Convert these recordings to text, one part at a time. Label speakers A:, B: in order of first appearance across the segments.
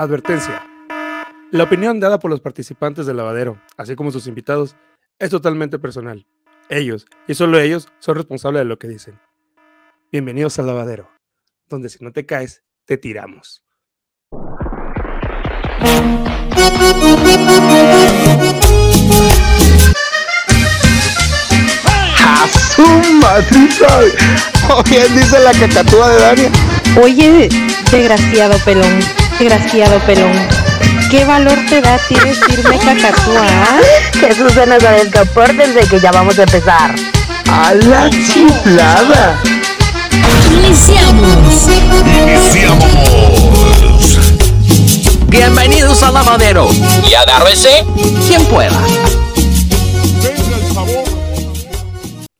A: Advertencia. La opinión dada por los participantes del lavadero, así como sus invitados, es totalmente personal. Ellos, y solo ellos, son responsables de lo que dicen. Bienvenidos al lavadero, donde si no te caes, te tiramos.
B: ¡A su madrita! ¿O bien dice la cacatúa de Dania?
C: Oye, desgraciado pelón, desgraciado pelón. ¿Qué valor te da a ti decirme cacatúa?
D: Jesús de Nazaret, compórtense que ya vamos a empezar.
B: ¡A la chiflada!
E: Iniciamos.
F: Bienvenidos al lavadero. Y agárrese quien pueda.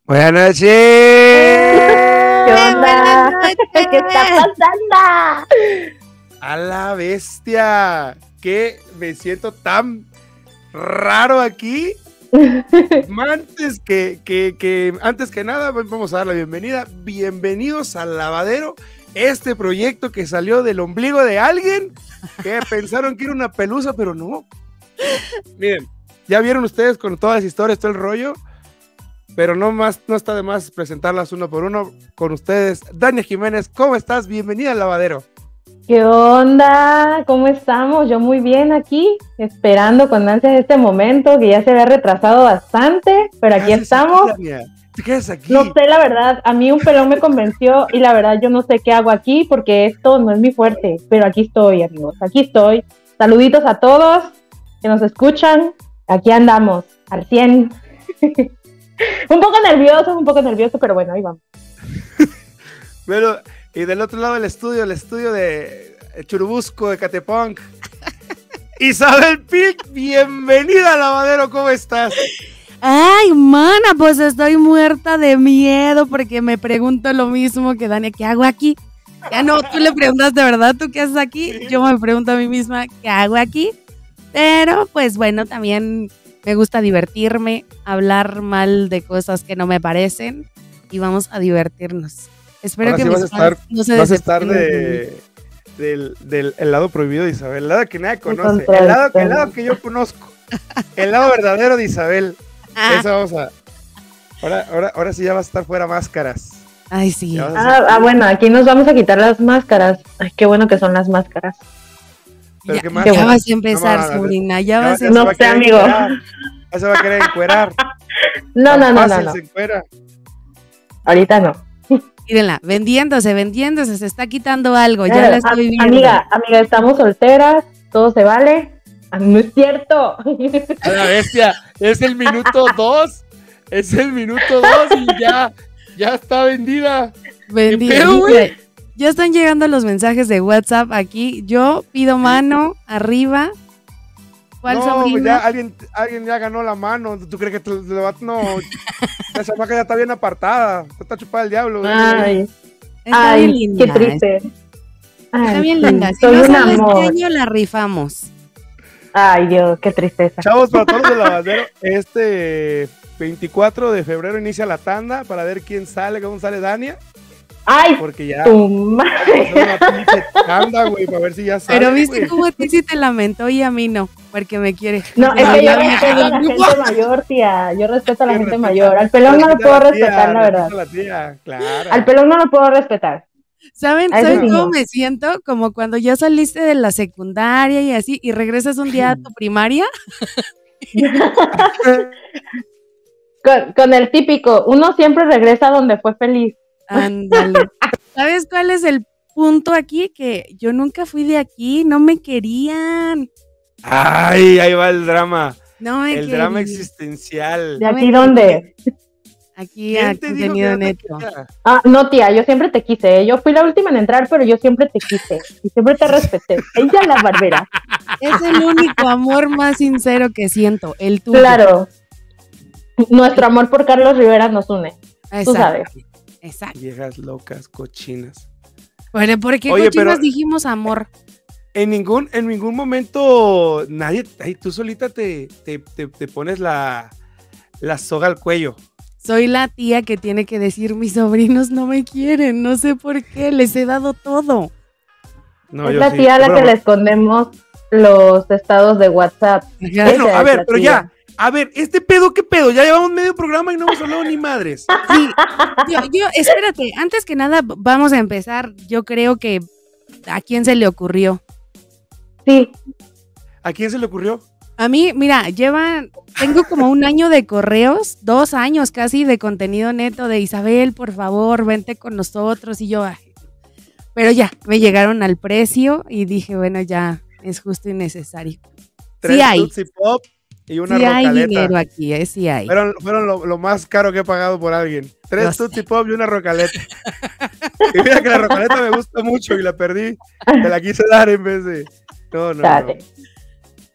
A: Buenas noches.
D: ¿Qué onda? ¿Qué está pasando?
A: A la bestia. Que me siento tan raro aquí. antes que, que, que- antes que nada, vamos a dar la bienvenida. Bienvenidos al lavadero. Este proyecto que salió del ombligo de alguien que pensaron que era una pelusa, pero no. Miren, ya vieron ustedes con todas las historias, todo el rollo. Pero no más, no está de más presentarlas uno por uno con ustedes. Dania Jiménez, ¿cómo estás? Bienvenida al lavadero.
C: ¿Qué onda? ¿Cómo estamos? Yo muy bien aquí, esperando con ansias este momento que ya se había retrasado bastante, pero aquí
A: ¿Qué haces
C: estamos.
A: Dania? ¿Te quedas aquí?
C: No sé, la verdad, a mí un pelón me convenció y la verdad yo no sé qué hago aquí porque esto no es mi fuerte, pero aquí estoy, amigos, aquí estoy. Saluditos a todos que nos escuchan, aquí andamos, al 100. un poco nervioso, un poco nervioso, pero bueno, ahí vamos.
A: Pero, y del otro lado del estudio, el estudio de Churubusco, de Catepunk. Isabel Pic, bienvenida lavadero, ¿cómo estás?
G: Ay, mana, pues estoy muerta de miedo porque me pregunto lo mismo que Dania, ¿qué hago aquí? Ya no, tú le preguntas de verdad, ¿tú qué haces aquí? Yo me pregunto a mí misma, ¿qué hago aquí? Pero pues bueno, también me gusta divertirme, hablar mal de cosas que no me parecen y vamos a divertirnos. Espero
A: Ahora
G: que
A: sí
G: mis
A: vas a estar-
G: no se
A: Vas a estar
G: de
A: del, del el lado prohibido de Isabel, el lado que nadie conoce, el lado, el lado que yo conozco, el lado verdadero de Isabel.
G: Ah,
A: Eso vamos a. Ahora, ahora, ahora sí ya vas a estar fuera máscaras.
G: Ay, sí.
C: Ah, ah, bueno, aquí nos vamos a quitar las máscaras. Ay, qué bueno que son las máscaras.
A: Pero
G: Ya,
A: ¿qué más?
G: ya vas a empezar,
A: No,
G: sobrina, ya
A: Ya-
G: vas a
A: se
C: No sé, amigo.
A: Ya se va a querer encuerar.
C: No, no, no, no, no.
A: se encuera.
C: Ahorita no.
G: Mírenla, vendiéndose, vendiéndose, se está quitando algo, ya
C: Eh,
G: la estoy viendo.
C: Amiga, amiga, estamos solteras, todo se vale. Ah, No es cierto.
A: A la bestia, es el minuto dos. Es el minuto dos y ya, ya está vendida.
G: Mira, Ya están llegando los mensajes de WhatsApp aquí. Yo pido mano arriba. ¿Cuál
A: no,
G: sobrino?
A: ya alguien, alguien ya ganó la mano. ¿Tú crees que te, te va- no? La chamaca ya está bien apartada. Está chupada el diablo.
C: Ay,
G: Está
C: ay,
G: bien linda.
C: qué triste.
G: Está
C: Ay,
G: bien
C: sí,
G: linda. Si no sale este
C: amor.
G: año, la rifamos.
C: Ay, Dios, qué tristeza.
A: Chavos, para todos los del lavadero, este 24 de febrero inicia la tanda para ver quién sale, cómo sale Dania.
C: Ay,
A: Porque ya
C: tu madre.
A: una güey, para ver si ya sale.
G: Pero viste cómo a ti sí te lamentó y a mí no, porque me quiere.
C: No, es que yo respeto a la gente mayor, tía. Yo respeto a la gente mayor. Al pelón no lo puedo
A: tía,
C: respetar, la verdad.
A: respeta a la tía, claro.
C: Al pelón no lo puedo respetar.
G: ¿Saben, ¿saben cómo
C: no.
G: me siento? Como cuando ya saliste de la secundaria y así, y regresas un día a tu primaria.
C: Con, con el típico, uno siempre regresa donde fue feliz.
G: Ándale. ¿Sabes cuál es el punto aquí? Que yo nunca fui de aquí, no me querían.
A: Ay, ahí va el drama.
G: No me
A: El drama
G: querían.
A: existencial.
C: ¿De
G: No
C: aquí dónde?
G: Aquí a
A: ¿Quién te dijo que
G: contenido neto.
C: Ah, no, tía, yo siempre te quise. ¿eh? Yo fui la última en entrar, pero yo siempre te quise. Y siempre te respeté. Ella la barbera.
G: Es el único amor más sincero que siento, el tuyo.
C: Claro. Nuestro amor por Carlos Rivera nos une.
G: Exacto.
C: Tú sabes.
G: Exacto.
A: Viejas locas, cochinas.
G: Bueno, ¿por qué
A: Oye,
G: cochinas
A: pero-
G: dijimos amor?
A: En ningún, en ningún momento nadie, ay, tú solita te, te, te- te pones la, la soga al cuello.
G: Soy la tía que tiene que decir mis sobrinos no me quieren, no sé por qué, les he dado todo.
A: No,
C: es
A: yo
C: la
A: sí.
C: tía a la que le escondemos los estados de WhatsApp.
A: Bueno, a ver, pero
C: tía.
A: ya. A ver, este pedo, ¿qué pedo? Ya llevamos medio programa y no hemos hablado ni madres.
G: Sí, yo, yo, espérate, antes que nada, vamos a empezar. Yo creo que a quién se le ocurrió.
C: Sí,
A: ¿A quién se le ocurrió?
G: A mí, mira, llevan, tengo como un año de correos, dos años casi de contenido neto de Isabel, por favor, vente con nosotros. Y yo, pero ya, me llegaron al precio y dije, bueno, ya es justo y necesario.
A: Tres
G: hay.
A: Tootsie Pop y una
G: sí hay
A: rocaleta.
G: dinero aquí, eh, sí hay.
A: Fueron, fueron lo, lo más caro que he pagado por alguien. Tres. Tootsie Pop y una rocaleta. y mira que la rocaleta me gusta mucho y la perdí. Te la quise dar en vez de. No, no, no.
C: dale.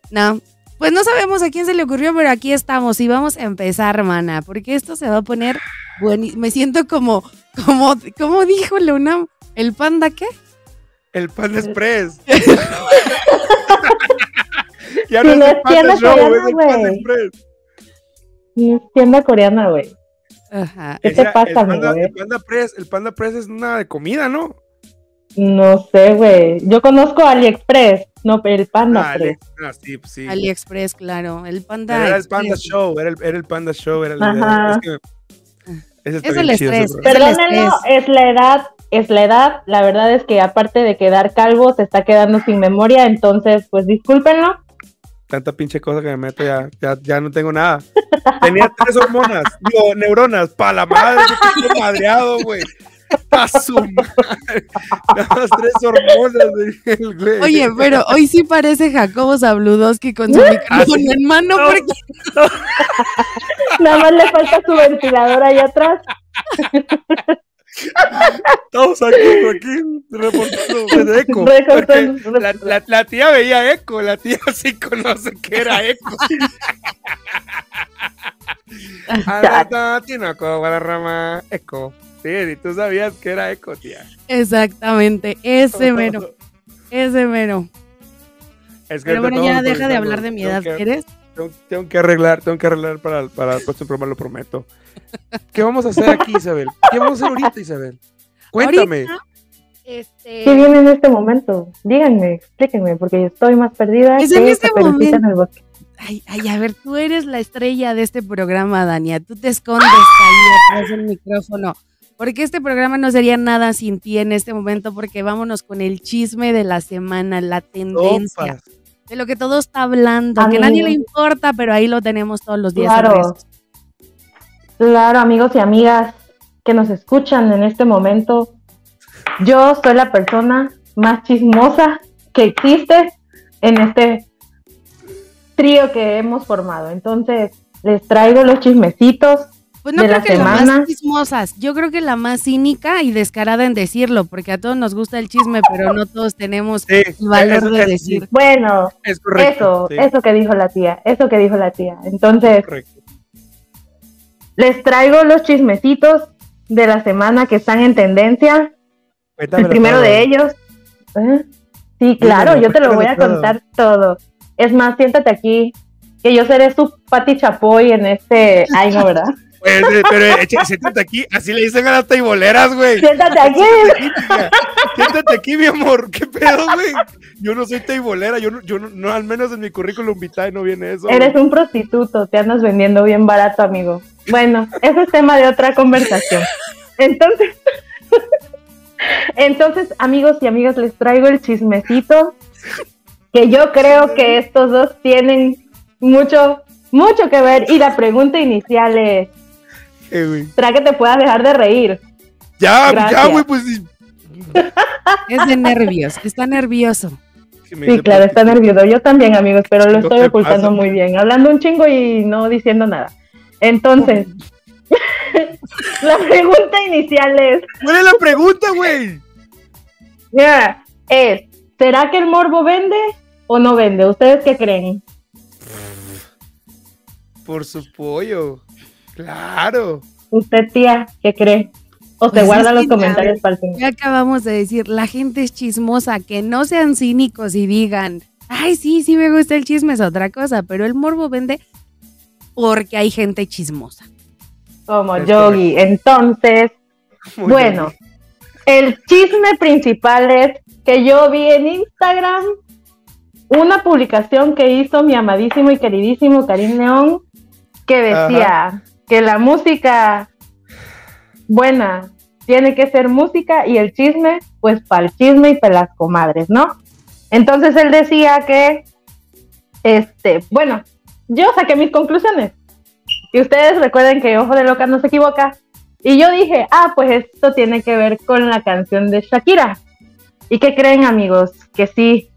G: No, pues no sabemos a quién se le ocurrió, pero aquí estamos y vamos a empezar, hermana, porque esto se va a poner buenísimo. Me siento como, como, como dijo Luna, ¿el panda qué?
A: El Panda Express. ya no
C: no
A: es
C: tienda
A: Show,
C: coreana,
A: es el
C: tienda coreana, güey.
G: Ajá.
C: ¿Qué te
A: Esa-
C: pasa,
A: el Panda, el Panda Press, el Panda Press es una de comida, ¿no?
C: No sé, güey. Yo conozco AliExpress, no, pero el Panda
A: Ah,
C: Express.
A: ah, sí, sí.
G: AliExpress, claro. El panda.
A: Era el Panda
G: Express.
A: Show, era el, era el Panda Show, era el
C: Ajá.
A: es que- ese está
G: Es
A: bien
G: el
A: chido,
G: estrés.
C: Perdónenlo, es la edad, es la edad. La verdad es que aparte de quedar calvo, se está quedando sin memoria, entonces, pues discúlpenlo.
A: Tanta pinche cosa que me meto ya, ya, ya no tengo nada. Tenía tres hormonas, digo, neuronas, pa' la madre, que estoy madreado, güey. A su madre. Nada más tres hormonas, güey, el güey.
G: Oye, pero hoy sí parece Jacobo Zabludowski con su micrófono en mano,
A: No.
G: porque
C: Nada más le falta su ventilador ahí atrás.
A: Estamos aquí, aquí, reportando de eco. La, la- la tía veía eco, la tía sí conoce que era eco. Ah, Guadarrama, eco. Sí, y tú sabías que era eco, tía.
G: exactamente, ese mero, ese mero.
A: Es que
G: Pero bueno, ya deja de hablar de mi edad, ¿quieres?
A: Tengo, tengo que arreglar, tengo que arreglar para, para el próximo programa, lo prometo. ¿Qué vamos a hacer aquí, Isabel? ¿Qué vamos a hacer ahorita, Isabel? Cuéntame.
G: Ahorita, este,
C: ¿Qué viene en este momento? Díganme, explíquenme, porque yo estoy más perdida
G: Es
C: que
G: en este
C: Caperucita en el bosque.
G: Ay, ay, a ver, tú eres la estrella de este programa, Dania. Tú te escondes ahí atrás del micrófono. Porque este programa no sería nada sin ti en este momento, porque vámonos con el chisme de la semana, la tendencia. De lo que todo está hablando, que a nadie le importa, pero ahí lo tenemos todos los días.
C: Claro. Claro, amigos y amigas que nos escuchan en este momento, yo soy la persona más chismosa que existe en este trío que hemos formado. Entonces, les traigo los chismecitos.
G: Pues no
C: de
G: creo
C: la
G: que las
C: semana.
G: más chismosas, yo creo que la más cínica y descarada en decirlo, porque a todos nos gusta el chisme, pero no todos tenemos
A: Sí,
G: el valor de
A: es-
G: decir.
C: Bueno,
A: Es correcto.
C: eso,
A: sí,
C: eso que dijo la tía, eso que dijo la tía. Entonces, les traigo los chismecitos de la semana que están en tendencia. El primero
A: todo.
C: de ellos. ¿eh? Sí, claro,
A: Dímelo,
C: yo te lo voy a
A: todo.
C: contar todo. Es más, siéntate aquí, que yo seré su Pati Chapoy en este. Ay, no, ¿verdad?
A: Pues, eh, pero eh, eche- siéntate aquí, así le dicen a las taiboleras, güey.
C: Siéntate aquí.
A: Siéntate aquí, chica. Siéntate aquí, mi amor. ¿Qué pedo, güey? Yo no soy taibolera, yo no, yo no, no, al menos en mi currículum vitae no viene eso. güey.
C: Eres un prostituto, te andas vendiendo bien barato, amigo. Bueno, ese es tema de otra conversación. Entonces, entonces, amigos y amigas, les traigo el chismecito que yo creo que estos dos tienen mucho, mucho que ver. Y la pregunta inicial es,
A: Eh, güey.
C: ¿será que te puedas dejar de reír?
A: Ya,
C: Gracias.
A: ya, güey, pues. sí.
G: Es de nervios, está nervioso.
C: Sí, claro,
A: pues,
C: está nervioso. Yo también, amigos, pero lo
A: ¿Qué
C: estoy ocultando
A: pasa?
C: muy bien. Hablando un chingo y no diciendo nada. Entonces, la pregunta inicial es,
A: ¿Cuál es la pregunta, güey?
C: mira, es, ¿será que el morbo vende o no vende? ¿Ustedes qué creen?
A: Por su pollo. Claro.
C: ¿Usted, tía, qué cree? O se
G: Pues
C: guarda
G: es
C: los comentarios para el final.
G: Ya acabamos de decir, la gente es chismosa, que no sean cínicos y digan, ay, sí, sí me gusta el chisme, es otra cosa, pero el morbo vende porque hay gente chismosa.
C: Como
A: Es
C: Yogi. Entonces,
A: Muy
C: bueno,
A: bien.
C: el chisme principal es que yo vi en Instagram una publicación que hizo mi amadísimo y queridísimo Karim León que decía que la música buena tiene que ser música y el chisme, pues para el chisme y para las comadres, ¿no? Entonces él decía que, este, bueno, yo saqué mis conclusiones. Y ustedes recuerden que Ojo de Loca no se equivoca. Y yo dije, ah, pues esto tiene que ver con la canción de Shakira. ¿Y qué creen, amigos? Que sí.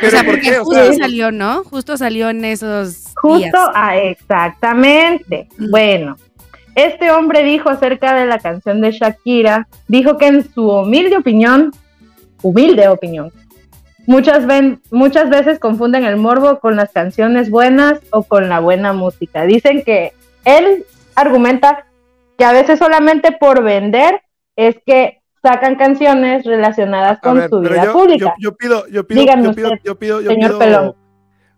G: O sea,
A: ¿por
G: porque justo salió, ¿no? Justo salió en esos.
C: Justo, ah, exactamente. Bueno, este hombre dijo acerca de la canción de Shakira, dijo que en su humilde opinión, humilde opinión, muchas, ven, muchas veces confunden el morbo con las canciones buenas o con la buena música. Dicen que él argumenta que a veces solamente por vender es que sacan canciones relacionadas
A: A
C: con
A: ver,
C: su vida
A: yo,
C: pública.
A: yo, yo pido, yo pido, yo pido,
C: usted,
A: yo pido, yo
C: señor
A: pido-
C: Pelón.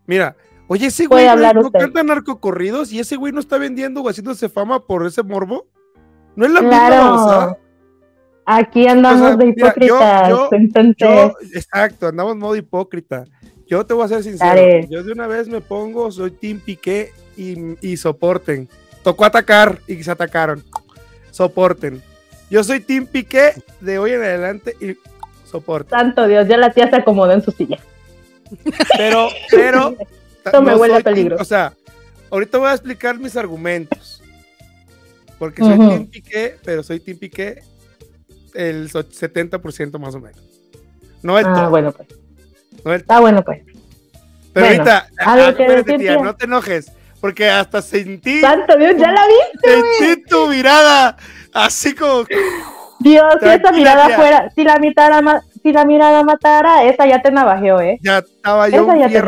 A: Mira, oye, ese güey no,
C: usted.
A: canta narcocorridos y ese güey no está vendiendo o haciéndose fama por ese morbo. No es la misma
C: Claro.
A: babosada?
C: Aquí andamos
A: O sea,
C: de
A: yo-
C: hipócritas.
A: yo-
C: entonces,
A: Yo, exacto, andamos modo hipócrita. Yo te voy a ser sincero.
C: Dale.
A: Yo de una vez me pongo, soy Team Piqué y, y soporten. Tocó atacar y se atacaron. Soporten. Yo soy Team Piqué de hoy en adelante y soporten.
C: santo Dios, ya la tía se acomodó en su silla.
A: Pero, pero.
C: Esto me huele
A: soy team-
C: peligro.
A: o sea, ahorita voy a explicar mis argumentos. Porque soy
C: Ujú.
A: Team Piqué, pero soy Team Piqué el so- 70% más o menos. No el
C: Ah,
A: todo.
C: bueno, pues.
A: no el
C: bueno, pues.
A: Pero
C: Bueno,
A: ahorita,
C: ¿algo
A: ah,
C: que
A: espérate, tía, no te enojes, porque hasta sentí,
C: Santo Dios, ya la vi.
A: sentí tu mirada, así como,
C: Dios, si esa mirada
A: tía.
C: fuera, si la mirada, ma- si la mirada matara, esa ya te navajeó, ¿eh?
A: ya estaba yo
C: Esa ya te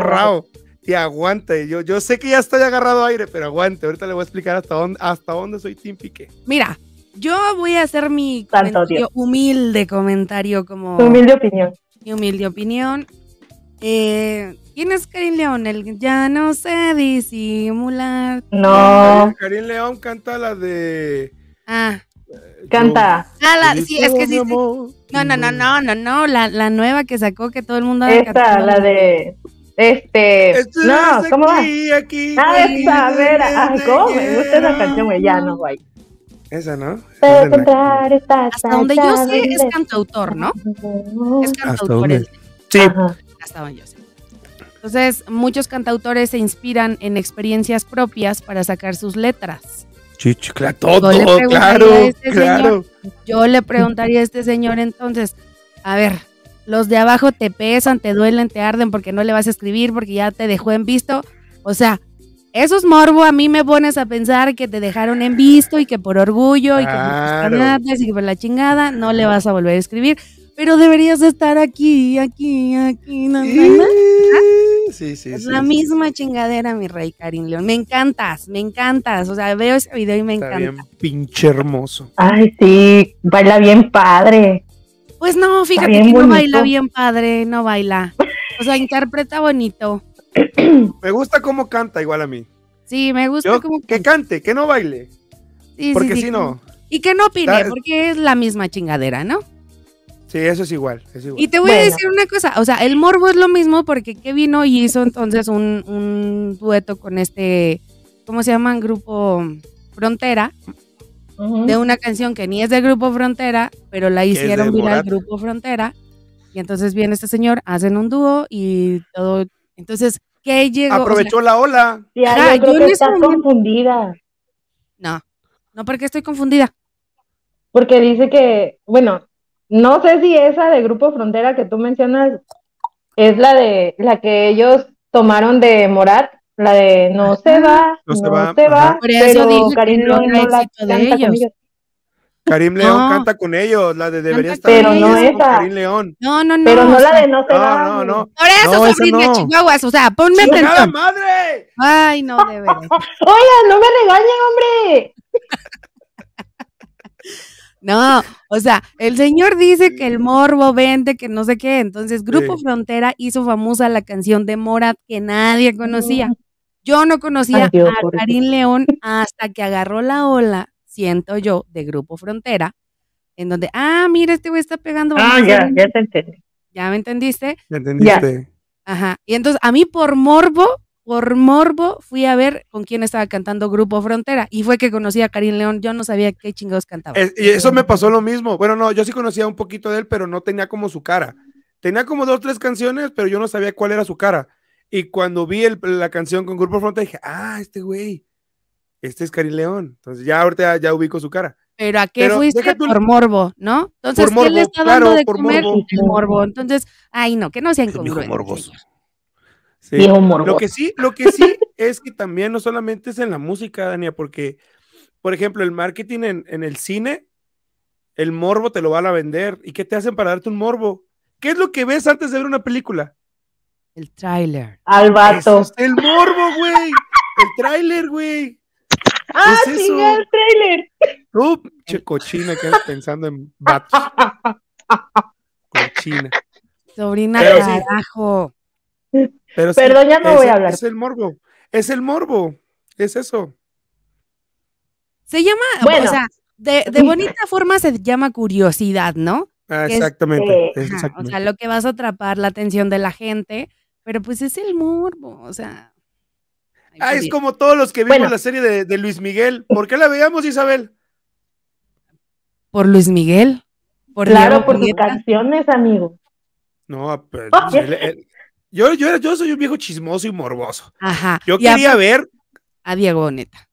A: Y aguante, yo, yo sé que ya estoy agarrado aire, pero aguante, ahorita le voy a explicar hasta dónde, hasta dónde soy Team Piqué.
G: Mira, yo voy a hacer mi comentario, humilde comentario como
C: Tu humilde opinión.
G: mi humilde opinión. Eh, ¿Quién es Karim León? El ya no sé disimular.
C: No,
A: Karim León canta la de...
G: Ah,
C: canta.
G: ah, la- sí, es que sí. No, no, no, no, no, no, la, la nueva que sacó que todo el mundo
C: Esta, la de. Este. No, ¿cómo va?
A: aquí, aquí,
C: Ah,
A: aquí,
C: esa, a ver. Ay, ¿cómo me gusta esa canción, güey? Ya no, güey.
A: Esa, ¿no?
C: Pero
A: es
C: encontrar esta
G: Hasta donde yo sé es cantautor, ¿no? Es cantautor.
A: Sí,
C: Ajá.
G: hasta donde yo sé. Entonces, muchos cantautores se inspiran en experiencias propias para sacar sus letras.
A: Chicho, claro, todo,
G: preguntaría
A: claro,
G: este
A: claro.
G: Yo le preguntaría a este señor entonces, a ver, los de abajo te pesan, te duelen, te arden porque no le vas a escribir, porque ya te dejó en visto. O sea, eso es morbo, a mí me pones a pensar que te dejaron en visto y que por orgullo y que por y que por la chingada no le vas a volver a escribir. Pero deberías estar aquí, aquí, aquí, no, no, no.
A: Sí, sí,
G: Es
A: sí,
G: la
A: sí.
G: misma chingadera, mi rey Karim León. Me encantas, me encantas. O sea, veo ese video y me
A: Está
G: encanta.
A: bien pinche hermoso.
C: Ay, sí, baila bien padre.
G: Pues no, fíjate
C: bien
G: que no baila bien padre, no baila. O sea, interpreta bonito.
A: Me gusta cómo canta igual a mí.
G: Sí, me gusta
A: Yo,
G: como
A: que cante, que no baile.
G: sí,
A: Porque
G: sí.
A: si no,
G: Y que no opine,
A: Da-
G: porque es la misma chingadera, ¿no?
A: sí, eso es igual. Es igual.
G: Y te voy a decir una cosa, o sea, el morbo es lo mismo porque Kevin hoy hizo entonces un, un dueto con este, ¿cómo se llaman? Grupo Frontera, De una canción que ni es del Grupo Frontera, pero la hicieron viral. Grupo Frontera. Y entonces viene este señor, hacen un dúo y todo. Entonces, ¿qué llegó? O sea,
A: Aprovechó la ola.
C: Tía, yo creo
G: yo
C: que
G: momento-
C: confundida.
G: no, no porque estoy confundida.
C: Porque dice que, bueno, no sé si esa de Grupo Frontera que tú mencionas es la de la que ellos tomaron de Morat, la de No se va,
A: No
C: no,
A: se va,
C: se va.
G: Por eso
C: pero Karim León no la
G: de
C: canta con
G: ellos.
C: ellos.
A: Karim León
G: No.
A: canta con ellos, la de debería
G: Canta
A: estar
C: ellos.
A: ellos
C: Pero no esa.
A: Karim León.
G: No, no, no.
C: Pero no
G: o
C: la de No se
A: No,
C: va.
A: no, no.
G: Por eso, sobrina
A: no.
G: chihuahuas, o sea, ponme
A: ¡Chingada
G: atención.
A: madre!
G: Ay, no, de veras.
C: Oigan, no me regañen, hombre.
G: No, o sea, el señor dice que el morbo vende, que no sé qué. Entonces, Grupo
A: Sí.
G: Frontera hizo famosa la canción de Morat que nadie conocía. Yo no conocía
C: Ay, Dios,
G: a. Karim León hasta que agarró la ola, siento yo, de Grupo Frontera, en donde, ah, mira, este güey está pegando.
C: Ah, ya, ya te entendí.
G: ¿Ya me entendiste?
A: ¿Me entendiste?
G: Ajá. Y entonces a mí por morbo, por morbo, fui a ver con quién estaba cantando Grupo Frontera. Y fue que conocí a Karim León. Yo no sabía qué chingados cantaba.
A: Es- y eso me pasó lo mismo. Bueno, no, yo sí conocía un poquito de él, pero no tenía como su cara. Tenía como dos, tres canciones, pero yo no sabía cuál era su cara. Y cuando vi el- la canción con Grupo Frontera, dije, ah, este güey, este es Karim León. Entonces ya ahorita ya, ubico su cara.
G: Pero ¿a qué
A: Pero
G: fuiste? Por morbo, ¿no? Entonces,
A: Por
G: ¿qué le está
A: claro,
G: dando de
A: por
G: comer?
A: morbo.
G: El morbo. Entonces, ay, no, que no sea
A: Ese viejo
G: incongruente.
A: morboso.
G: señor.
A: Sí.
C: Viejo morboso.
A: Lo que sí, lo que sí es que también no solamente es en la música, Dania, porque, por ejemplo, el marketing en, en el cine, el morbo te lo van a vender. ¿Y qué te hacen para darte un morbo? ¿Qué es lo que ves antes de ver una película?
G: El tráiler.
C: Al vato.
A: es el morbo, güey. El tráiler, güey.
C: ¡Ah,
A: es
C: sí,
A: eso.
C: el trailer!
A: Tú, che cochina, que pensando en vatos. Cochina.
G: Sobrina
A: Pero sí.
G: carajo.
A: Pero sí,
C: Perdón, ya no
A: es-
C: voy a hablar.
A: Es el morbo. Es el morbo. Es eso.
G: Se llama,
C: Bueno.
G: o sea, de, de bonita forma se llama curiosidad, ¿no?
A: Ah,
G: Es-
A: exactamente.
C: eh,
G: o sea, lo que vas a atrapar la atención de la gente, pero pues es el morbo, o sea.
A: Ah, es como todos los que vimos
C: Bueno.
A: la serie de, de Luis Miguel. ¿Por qué la veíamos, Isabel?
G: Por Luis Miguel. Por
C: Claro,
G: Diego
C: por sus canciones, amigo.
A: No, pero él- él- yo, yo, era- yo soy un viejo chismoso y morboso.
G: Ajá.
A: Yo
G: y a-
A: quería ver.
G: a Diego Boneta.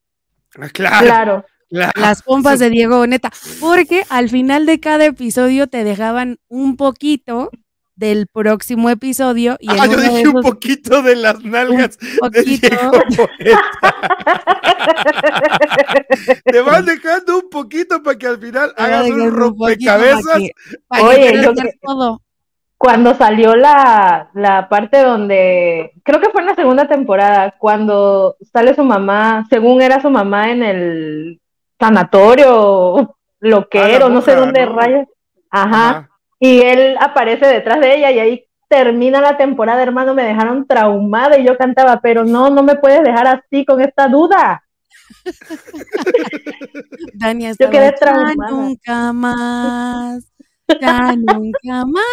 A: Ah, claro,
C: Claro.
A: claro.
G: Las pompas de Diego Boneta. Porque al final de cada episodio te dejaban un poquito del próximo episodio. Y
A: Ah, yo dije un poquito de las nalgas de
G: poquito,
A: Diego. Te van dejando un poquito para que al final
G: te
A: hagas un rompecabezas.
G: que- que
C: Oye,
G: quieras
C: yo que-
G: todo.
C: Cuando salió la, la parte donde, creo que fue en la segunda temporada, cuando sale su mamá, según era su mamá en el sanatorio, loquero, no sé dónde. Ajá.
A: Ajá.
C: Y él aparece detrás de ella y ahí termina la temporada, hermano, me dejaron traumada y yo cantaba, pero no, no me puedes dejar así con esta duda.
G: Dania
C: Yo quedé
G: "Ya
C: traumada".
G: nunca más. Ya nunca más.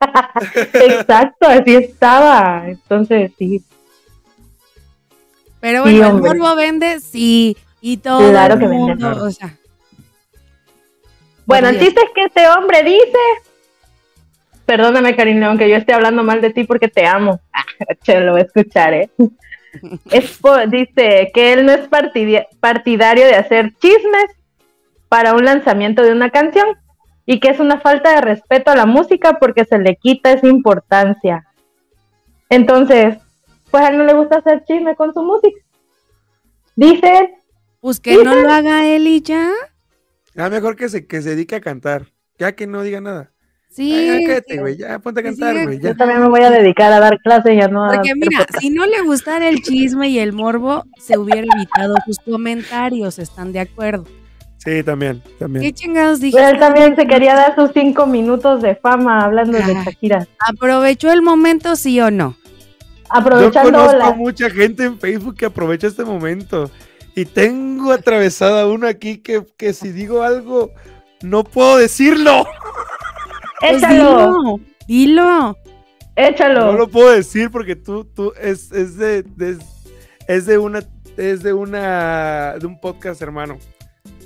C: Exacto, así estaba. Entonces, sí,
G: Pero
C: Sí,
G: bueno, el morbo vende, sí. Y todo
C: Claro
G: el
C: que vende.
G: mundo, o sea,
C: Bueno, el chiste es que este hombre dice, perdóname Karim León, que yo esté hablando mal de ti porque te amo. Ah, che, lo voy a escuchar, ¿eh? Es dice que él no es partidario de hacer chismes para un lanzamiento de una canción y que es una falta de respeto a la música porque se le quita esa importancia. Entonces, pues a él no le gusta hacer chisme con su música. Dice
G: pues que no lo haga él y ya.
A: Ya mejor que se, que se dedique a cantar. Ya que no diga nada.
G: Sí.
A: Ay, ya cállate, güey. Ya ponte a cantar, güey.
C: yo también me voy a dedicar a dar clases y ya no a
G: Porque
C: hacer
G: mira,
C: podcast.
G: si no le gustara el chisme y el morbo, se hubiera evitado sus comentarios, ¿están de acuerdo?
A: Sí, también,
G: ¿Qué
A: también.
G: chingados
C: Pero
G: dijiste?
C: él también se quería dar sus cinco minutos de fama hablando de
G: Ay.
C: Shakira.
G: ¿Aprovechó el momento, sí o no?
A: Yo
C: Aprovechando
A: conozco a
C: la...
A: mucha gente en Facebook que aprovecha este momento. Y tengo atravesada una aquí que, que si digo algo, no puedo decirlo.
G: Pues
C: Échalo,
G: dilo, dilo.
C: échalo.
A: No lo puedo decir porque tú, tú, es, es de, de- es de una, es de una, de un podcast, hermano.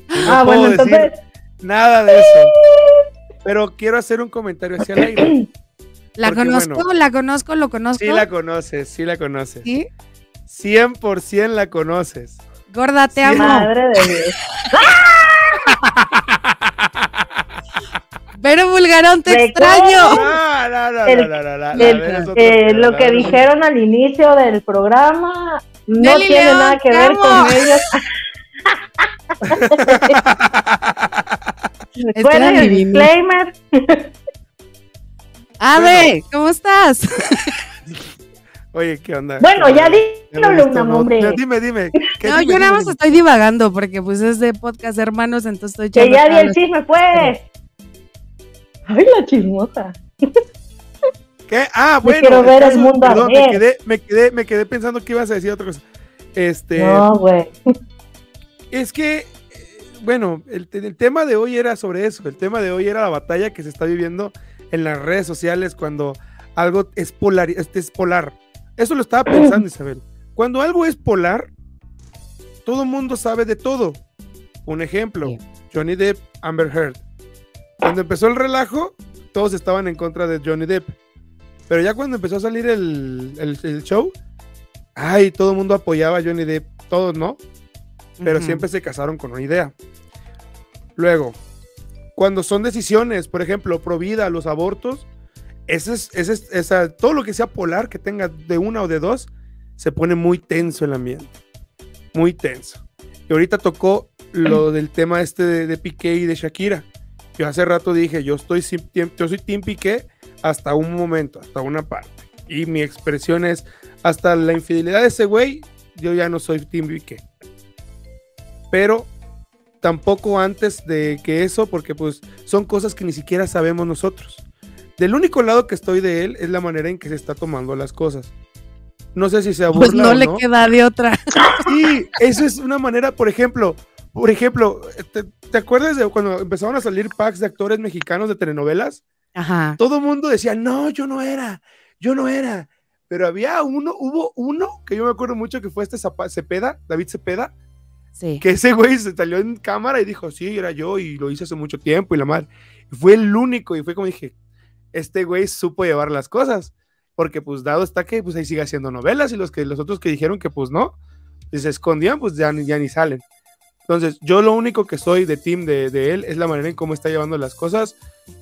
A: No
C: ah,
A: puedo
C: bueno,
A: decir
C: entonces...
A: Nada de eso. Pero quiero hacer un comentario hacia el aire.
G: La
A: Porque,
G: conozco,
A: bueno,
G: la conozco, lo conozco.
A: Sí la conoces, sí la conoces.
G: ¿Sí?
A: 100% la conoces.
G: Gorda, te
A: Sí.
G: amo.
C: Madre de Dios.
G: Pero Bulgarón, te extraño.
C: Lo que dijeron al inicio del programa no
G: Nelly
C: tiene
G: León,
C: nada que ver
G: amo.
C: con ellos. Recuerden el disclaimer.
G: Ave, ¿cómo estás?
A: Oye, ¿qué onda?
C: Bueno, ya
A: Ya lo he
C: dígalo,
A: visto,
C: Luna,
A: no,
C: hombre.
A: ya Dime, dime. ¿qué?
G: No,
A: Dime,
G: yo nada más
A: dime.
G: estoy divagando porque pues es de podcast hermanos, entonces estoy
C: Que ya di el chisme, pues. Ay, la chismosa.
A: ¿Qué? Ah,
C: Yo
A: bueno.
C: quiero ver el mundo
A: perdón, me quedé, me quedé, me quedé pensando que ibas a decir otra cosa. Este,
C: No, güey.
A: es que, eh, bueno, el, el tema de hoy era sobre eso. El tema de hoy era la batalla que se está viviendo en las redes sociales cuando algo es polar, es polar. Eso lo estaba pensando Isabel. Cuando algo es polar, todo el mundo sabe de todo. Un ejemplo. Johnny Depp, Amber Heard. Cuando empezó el relajo, todos estaban en contra de Johnny Depp. Pero ya cuando empezó a salir el, el- el show, ay, todo el mundo apoyaba a Johnny Depp, todos, ¿no? Pero siempre se casaron con una idea. Luego, cuando son decisiones, por ejemplo, pro vida, los abortos, ese es, ese es- esa, todo lo que sea polar, que tenga de una o de dos, se pone muy tenso el ambiente. Muy tenso. Y ahorita tocó lo del tema este de, de Piqué y de Shakira. Yo hace rato dije, yo, estoy, yo soy Team Piqué hasta un momento, hasta una parte. Y mi expresión es, hasta la infidelidad de ese güey, yo ya no soy Team Piqué. Pero tampoco antes de que eso, porque pues son cosas que ni siquiera sabemos nosotros. Del único lado que estoy de él es la manera en que se está tomando las cosas. No sé si se burla
G: Pues no
A: o
G: le
A: no.
G: queda de otra.
A: Sí, eso es una manera, por ejemplo, por ejemplo, ¿te, te acuerdas de cuando empezaron a salir packs de actores mexicanos de telenovelas?
G: Ajá.
A: Todo el mundo decía, no, yo no era, yo no era. Pero había uno, hubo uno que yo me acuerdo mucho que fue este Zapa- Cepeda, David Cepeda,
G: Sí.
A: que ese güey se salió en cámara y dijo, sí, era yo y lo hice hace mucho tiempo y la madre. Fue el único y fue como dije, este güey supo llevar las cosas, porque pues dado está que pues ahí sigue haciendo novelas y los, que, los otros que dijeron que pues no, y se escondían, pues ya, ya ni salen. Entonces, yo lo único que soy de team de, de él es la manera en cómo está llevando las cosas,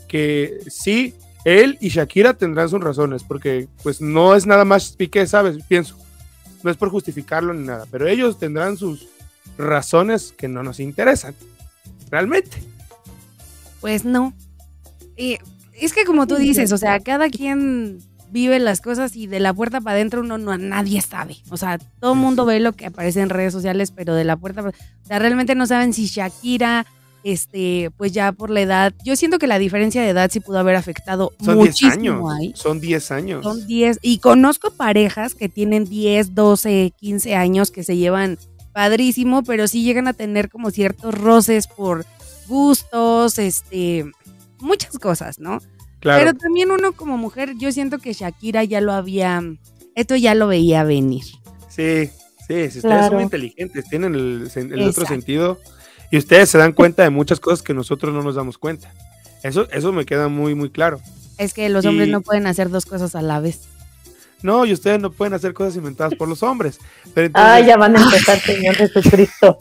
A: que sí, él y Shakira tendrán sus razones, porque pues no es nada más Piqué, ¿sabes? Pienso. No es por justificarlo ni nada, pero ellos tendrán sus razones que no nos interesan. Realmente.
G: Pues no. Y es que como tú dices, o sea, cada quien vive las cosas y de la puerta para adentro uno no nadie sabe. O sea, todo el mundo ve lo que aparece en redes sociales, pero de la puerta, pa- o sea, realmente no saben si Shakira, este, pues ya por la edad, yo siento que la diferencia de edad sí pudo haber afectado
A: Son 10
G: muchísimo
A: años.
G: ahí.
A: Son 10 años.
G: Son 10 y conozco parejas que tienen 10, 12, 15 años que se llevan padrísimo, pero sí llegan a tener como ciertos roces por gustos, este, muchas cosas, ¿no?
A: claro.
G: Pero también uno como mujer, yo siento que Shakira ya lo había, esto ya lo veía venir.
A: Sí, sí, sí, ustedes son
C: Claro.
A: muy inteligentes, tienen el, otro sentido y ustedes se dan cuenta de muchas cosas que nosotros no nos damos cuenta. Eso, eso me queda muy, muy claro.
G: Es que los hombres no pueden hacer dos cosas a la vez.
A: No, y ustedes no pueden hacer cosas inventadas por los hombres. Pero entonces,
C: Ay, ya van a empezar, Señor Jesucristo.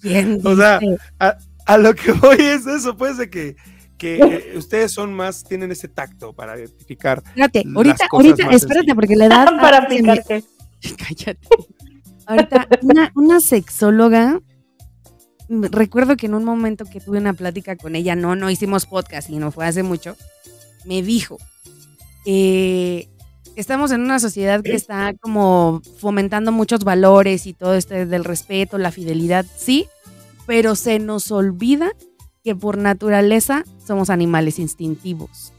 G: ¿Quién
A: O sea,
G: dice?
A: a lo que voy es eso, pues, de que, que eh, ustedes son más, tienen ese tacto para identificar.
G: Espérate,
A: las
G: ahorita,
A: cosas
G: ahorita,
A: más
G: espérate,
A: sencillas.
G: porque la edad
C: Para
G: me-
C: aplicarte.
G: Cállate. Ahorita, una, una sexóloga, mm, recuerdo que en un momento que tuve una plática con ella, no, no hicimos podcast y no fue hace mucho, me dijo, eh, estamos en una sociedad que está como fomentando muchos valores y todo esto del respeto, la fidelidad, sí, pero se nos olvida que por naturaleza somos animales instintivos.